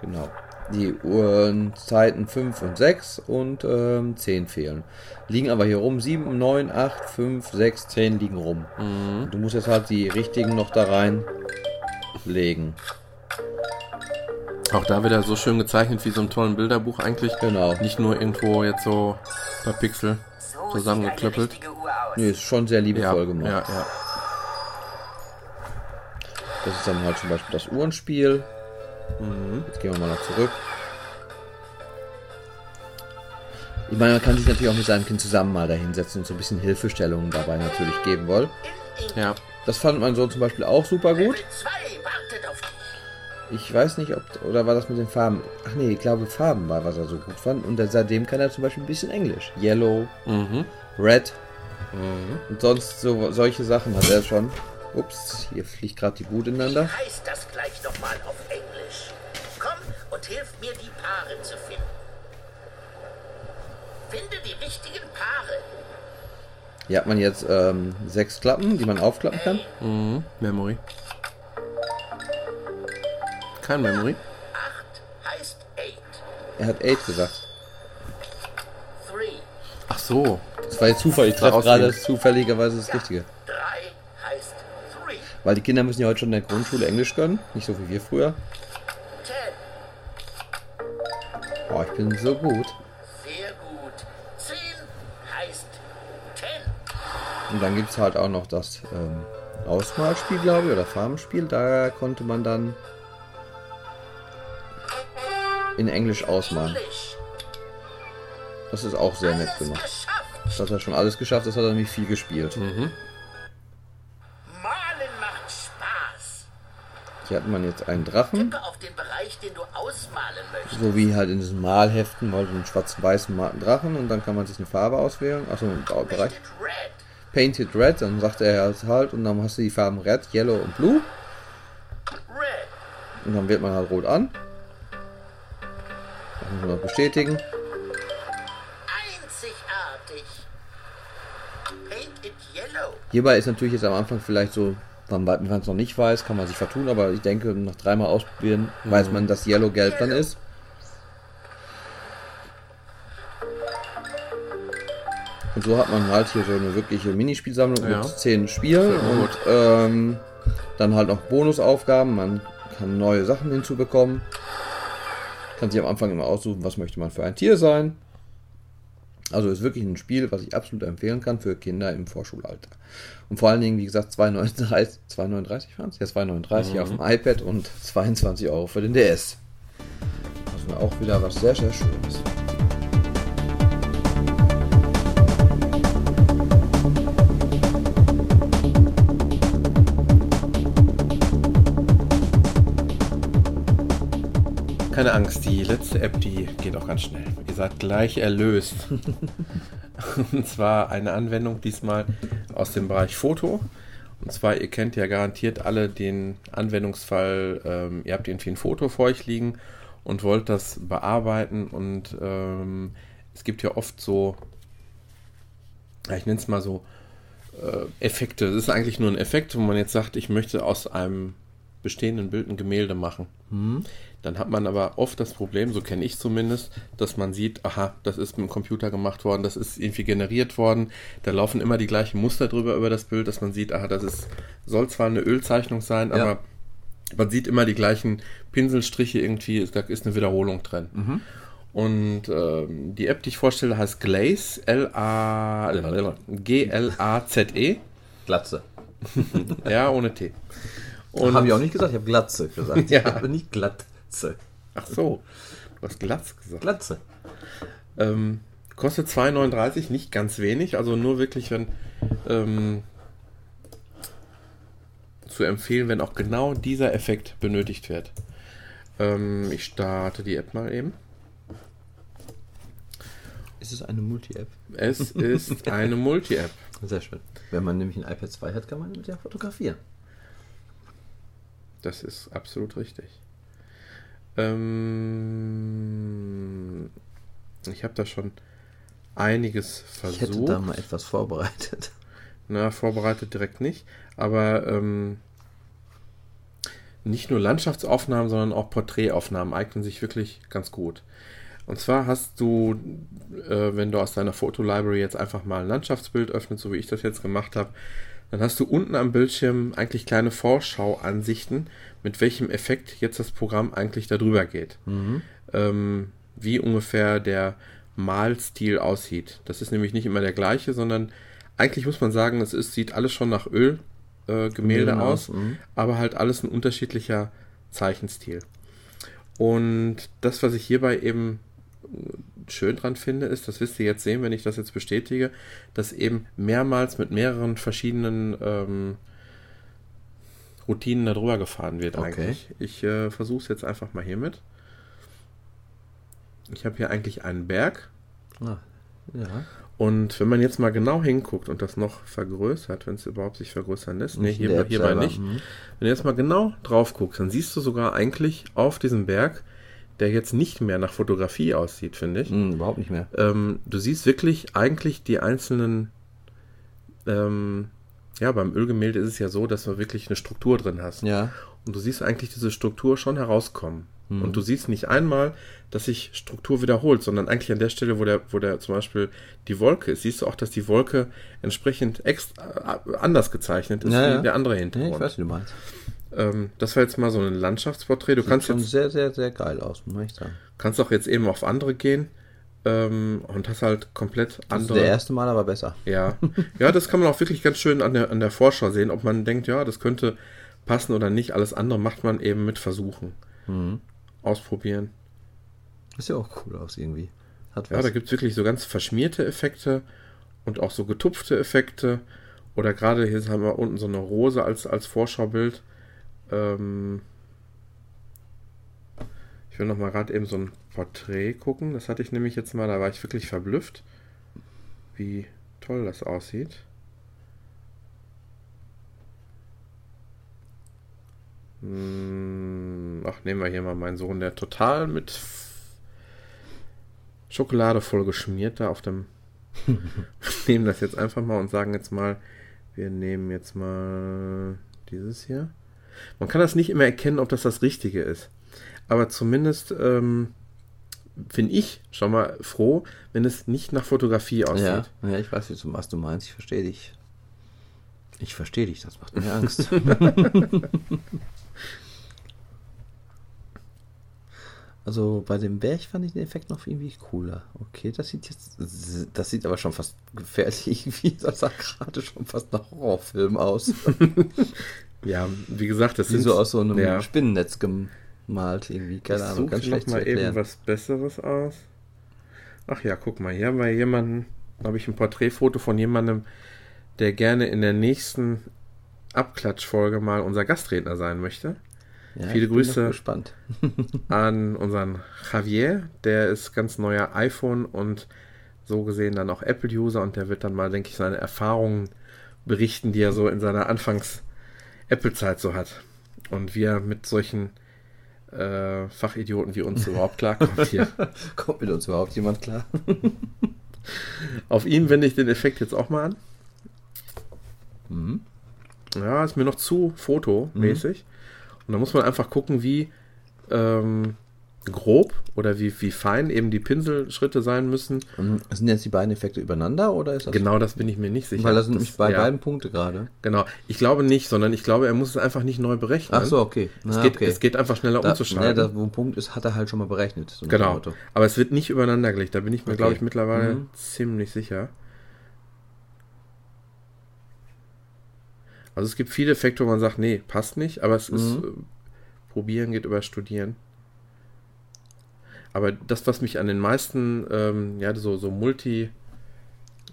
genau, die Uhrenzeiten 5 und 6 und ähm, 10 fehlen. Liegen aber hier rum. 7, 9, 8, 5, 6, 10 liegen rum. Und Du musst jetzt halt die richtigen noch da reinlegen. Auch da wieder so schön gezeichnet wie so ein tollen Bilderbuch eigentlich. Genau. Nicht nur irgendwo jetzt so per Pixel So zusammengeklöppelt. Nee, ist schon sehr Ja, liebevoll ja, gemacht. ja. Das ist dann halt zum Beispiel das Uhrenspiel. Mhm. Jetzt gehen wir mal noch zurück. Ich meine, man kann sich natürlich auch mit seinem Kind zusammen mal da hinsetzen und so ein bisschen Hilfestellungen dabei natürlich geben wollen. ja. Das fand mein Sohn zum Beispiel auch super gut. Level 2 wartet auf dich. Ich weiß nicht, ob, oder war das mit den Farben? Ach nee, ich glaube Farben war, was er so gut fand. Und seitdem kann er zum Beispiel ein bisschen Englisch. Yellow, Mhm. Red und sonst so solche Sachen hat er schon. Ups, hier fliegt gerade die Gut ineinander. Wie heißt das gleich nochmal auf Englisch? Komm und hilf mir, die Paare zu finden. Finde die richtigen Paare. Hier hat man jetzt ähm, sechs Klappen, die man aufklappen kann. Mhm. Memory. Kein Memory. Acht heißt eight. Er hat 8 gesagt. Three. Ach so. Das war jetzt Zufall. Ich treffe gerade zufälligerweise das Richtige. Drei heißt three. Weil die Kinder müssen ja heute schon in der Grundschule Englisch können. Nicht so wie wir früher. Ten. Oh, ich bin so gut. Sehr gut. Zehn heißt ten. Und dann gibt es halt auch noch das ähm, Ausmalspiel, glaube ich, oder Farbenspiel. Da konnte man dann in Englisch ausmalen. Das ist auch sehr nett gemacht. Das hat er schon alles geschafft, das hat er nämlich viel gespielt. Malen macht Spaß. Hier hat man jetzt einen Drachen, Tippe auf den Bereich, den du ausmalen möchtest. so wie halt in diesen Malheften, mal so einen schwarz-weißen Drachen und dann kann man sich eine Farbe auswählen. Achso, einen Bereich. Painted red. Painted Red, dann sagt er es halt und dann hast du die Farben Red, Yellow und Blue Red. und dann wählt man halt rot an. Das muss man noch bestätigen. Einzigartig. Paint it yellow. Hierbei ist natürlich jetzt am Anfang vielleicht so, wenn man es noch nicht weiß, kann man sich vertun, aber ich denke, nach dreimal ausprobieren, weiß man, dass Yellow gelb dann ist. Und so hat man halt hier so eine wirkliche Minispielsammlung Ja. mit zehn Spielen und gut. ähm, dann halt noch Bonusaufgaben. Man kann neue Sachen hinzubekommen. Kann sich am Anfang immer aussuchen, was möchte man für ein Tier sein. Also ist wirklich ein Spiel, was ich absolut empfehlen kann für Kinder im Vorschulalter. Und vor allen Dingen, wie gesagt, 2,39 2,39 waren es? Ja, 2,39 auf dem iPad und 22 Euro für den DS. Also auch wieder was sehr, sehr Schönes. Keine Angst, die letzte App, die geht auch ganz schnell. Ihr seid gleich erlöst. [LAUGHS] Und zwar eine Anwendung diesmal aus dem Bereich Foto. Und zwar, ihr kennt ja garantiert alle den Anwendungsfall, ähm, ihr habt irgendwie ein Foto vor euch liegen und wollt das bearbeiten. Und ähm, es gibt ja oft so, ich nenne es mal so, äh, Effekte. Es ist eigentlich nur ein Effekt, wo man jetzt sagt, ich möchte aus einem bestehenden Bild ein Gemälde machen. Dann hat man aber oft das Problem, so kenne ich zumindest, dass man sieht, aha, das ist mit dem Computer gemacht worden, das ist irgendwie generiert worden, da laufen immer die gleichen Muster drüber über das Bild, dass man sieht, aha, das ist, soll zwar eine Ölzeichnung sein, Ja. aber man sieht immer die gleichen Pinselstriche irgendwie, da ist eine Wiederholung drin. Und ähm, die App, die ich vorstelle, heißt Glaze, L-A, G-L-A-Z-E, Glatze. [LAUGHS] ja, ohne T. Habe ich auch nicht gesagt, ich habe Glatze gesagt. [LAUGHS] Ja. Ich habe nicht Glatze. Ach so, du hast Glatz gesagt. Glatze. Ähm, kostet 2,39, nicht ganz wenig, also nur wirklich, wenn ähm, zu empfehlen, wenn auch genau dieser Effekt benötigt wird. Ähm, ich starte die App mal eben. Ist es eine Multi-App? Es ist [LAUGHS] eine Multi-App. Sehr schön. Wenn man nämlich ein iPad 2 hat, kann man mit der fotografieren. Das ist absolut richtig. Ähm, ich habe da schon einiges Ich hätte versucht. da mal etwas vorbereitet. Na, vorbereitet direkt nicht. Aber ähm, nicht nur Landschaftsaufnahmen, sondern auch Porträtaufnahmen eignen sich wirklich ganz gut. Und zwar hast du, äh, wenn du aus deiner Fotolibrary jetzt einfach mal ein Landschaftsbild öffnest, so wie ich das jetzt gemacht habe, dann hast du unten am Bildschirm eigentlich kleine Vorschauansichten, mit welchem Effekt jetzt das Programm eigentlich darüber geht. Ähm, wie ungefähr der Malstil aussieht. Das ist nämlich nicht immer der gleiche, sondern eigentlich muss man sagen, es ist, sieht alles schon nach Ölgemälde äh, Gemälde aus, aus, mhm. aber halt alles ein unterschiedlicher Zeichenstil. Und das, was ich hierbei eben schön dran finde, ist, das wirst ihr jetzt sehen, wenn ich das jetzt bestätige, dass eben mehrmals mit mehreren verschiedenen ähm, Routinen darüber gefahren wird Okay. eigentlich. Ich äh, versuche es jetzt einfach mal hiermit. Ich habe hier eigentlich einen Berg Ah, ja. und wenn man jetzt mal genau hinguckt und das noch vergrößert, wenn es überhaupt sich vergrößern lässt, nee, hier, hierbei selber, nicht. mhm. Wenn du jetzt mal genau drauf guckst, dann siehst du sogar eigentlich auf diesem Berg, der jetzt nicht mehr nach Fotografie aussieht, finde ich. Hm, überhaupt nicht mehr. Ähm, du siehst wirklich eigentlich die einzelnen, ähm, ja, beim Ölgemälde ist es ja so, dass du wirklich eine Struktur drin hast. Ja. Und du siehst eigentlich diese Struktur schon herauskommen. Mhm. Und du siehst nicht einmal, dass sich Struktur wiederholt, sondern eigentlich an der Stelle, wo der, wo der zum Beispiel die Wolke ist, siehst du auch, dass die Wolke entsprechend extra, äh, anders gezeichnet ist Ja, wie ja. der andere ja. Hintergrund. Ich weiß, wie du meinst. Ähm, das war jetzt mal so ein Landschaftsporträt. Du Sieht kannst schon jetzt, sehr, sehr, sehr geil aus, muss ich sagen. kannst auch jetzt eben auf andere gehen ähm, und hast halt komplett Also andere. der erste Mal aber besser. Ja. [LAUGHS] ja, das kann man auch wirklich ganz schön an der, an der Vorschau sehen, ob man denkt, ja, das könnte passen oder nicht. Alles andere macht man eben mit Versuchen. Mhm. Ausprobieren. Ist ja auch cool aus irgendwie. Hat Ja, was. da gibt es wirklich so ganz verschmierte Effekte und auch so getupfte Effekte. Oder gerade hier haben wir unten so eine Rose als, als Vorschaubild. Ähm ich will noch mal gerade eben so ein Porträt gucken. Das hatte ich nämlich jetzt mal, da war ich wirklich verblüfft, wie toll das aussieht. Hm, Ach, nehmen wir hier mal meinen Sohn, der total mit Schokolade voll geschmiert da auf dem. wir [LAUGHS] nehmen das jetzt einfach mal und sagen jetzt mal, wir nehmen jetzt mal dieses hier. Man kann das nicht immer erkennen, ob das das Richtige ist. Aber zumindest ähm, bin ich schon mal froh, wenn es nicht nach Fotografie aussieht. ja, ja, ich weiß, wie was du meinst. Ich verstehe dich. Ich verstehe dich, das macht mir Angst. [LAUGHS] also bei dem Berg fand ich den Effekt noch irgendwie cooler. Okay, das sieht jetzt, das sieht aber schon fast gefährlich [LAUGHS] irgendwie. Das sah gerade schon fast nach Horrorfilm aus. [LAUGHS] Ja, wie gesagt, das sind so aus so einem ja. Spinnennetz gemalt irgendwie. Keine ich Ahnung, ganz noch schlecht zu mal eben was Besseres aus. Ach ja, guck mal, hier haben wir jemanden, habe ich ein Porträtfoto von jemandem, der gerne in der nächsten Abklatschfolge mal unser Gastredner sein möchte. Ja, viele Grüße. noch gespannt. [LAUGHS] An unseren Javier, der ist ganz neuer iPhone und so gesehen dann auch Apple-User und der wird dann mal, denke ich, seine Erfahrungen berichten, die er so in seiner Anfangs-Apple-Zeit so hat. Und wie er mit solchen äh, Fachidioten wie uns überhaupt klarkommt hier. [LAUGHS] Kommt mit uns überhaupt jemand klar? [LAUGHS] Auf ihn wende ich den Effekt jetzt auch mal an. Mhm. Ja, ist mir noch zu fotomäßig. Und da muss man einfach gucken, wie ähm, grob oder wie, wie fein eben die Pinselschritte sein müssen. Mhm. Sind jetzt die beiden Effekte übereinander oder ist das? Genau, das bin ich mir nicht sicher. Weil das sind nämlich bei ja, beiden Punkte gerade. Genau. Ich glaube nicht, sondern ich glaube, er muss es einfach nicht neu berechnen. Ach so, okay. Es, Na, geht, okay. es geht einfach schneller Da, umzuschalten. ne, da, wo ein Punkt ist, hat er halt schon mal berechnet. so Genau. Motto. Aber es wird nicht übereinander gelegt. Da bin ich mir, Okay. glaube ich, mittlerweile Mhm. ziemlich sicher. Also es gibt viele Effekte, wo man sagt, nee, passt nicht, aber es ist Mhm. äh, probieren geht über studieren. Aber das, was mich an den meisten, ähm, ja, so, so Multi-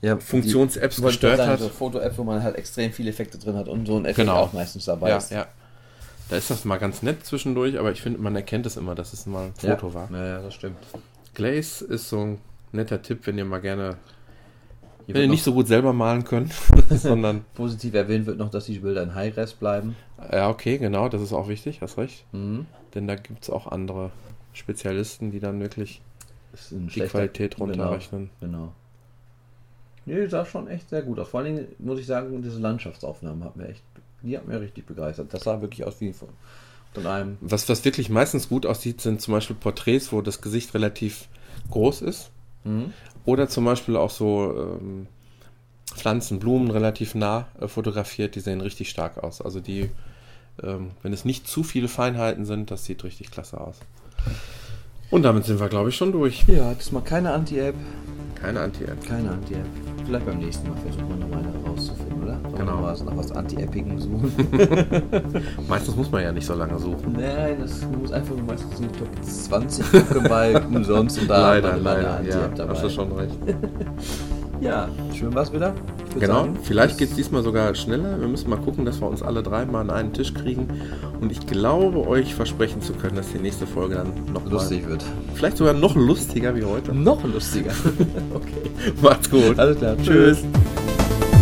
Ja, Funktions-Apps gestört gerade hat. So Foto-App, wo man halt extrem viele Effekte drin hat und so ein Effekt Genau. auch meistens dabei ja, ist. ja. Da ist das mal ganz nett zwischendurch, aber ich finde, man erkennt es immer, dass es mal ein Ja. Foto war. Ja, ja, das stimmt. Glaze ist so ein netter Tipp, wenn ihr mal gerne, Hier wenn ihr nicht so gut selber malen könnt, [LAUGHS] sondern positiv erwähnt wird noch, dass die Bilder in High-Res bleiben. Ja, okay, genau, das ist auch wichtig, hast recht. Mhm. Denn da gibt es auch andere Spezialisten, die dann wirklich die Qualität runterrechnen. Genau. genau. Nee, sah schon echt sehr gut aus. Vor allen Dingen muss ich sagen, diese Landschaftsaufnahmen hat mir echt, die hat mir richtig begeistert. Das sah wirklich aus wie von, von einem. Was, was wirklich meistens gut aussieht, sind zum Beispiel Porträts, wo das Gesicht relativ groß ist. Mhm. Oder zum Beispiel auch so ähm, Pflanzen, Blumen relativ nah äh, fotografiert, die sehen richtig stark aus. Also die, ähm, wenn es nicht zu viele Feinheiten sind, das sieht richtig klasse aus. Und damit sind wir, glaube ich, schon durch. Ja, diesmal keine Anti-App. Keine Anti-App. Keine Anti-App. Vielleicht beim nächsten Mal versuchen wir noch eine rauszufinden, oder? Sollen Genau. mal nach was Anti-Appigem suchen? [LAUGHS] Meistens muss man ja nicht so lange suchen. Nein, das muss einfach nur meistens in die Top 20 gucken bei umsonst und da [LAUGHS] leider, hat man leider. eine Ja, Anti-App dabei. hast du schon recht. [LAUGHS] Ja, schön war's wieder. Genau, sagen, vielleicht geht es diesmal sogar schneller. Wir müssen mal gucken, dass wir uns alle drei mal an einen Tisch kriegen. Und ich glaube, euch versprechen zu können, dass die nächste Folge dann noch lustig Mal, wird. vielleicht sogar noch lustiger wie heute. Noch lustiger. [LAUGHS] okay. Macht's gut. Alles klar. Tschüss. Tschüss.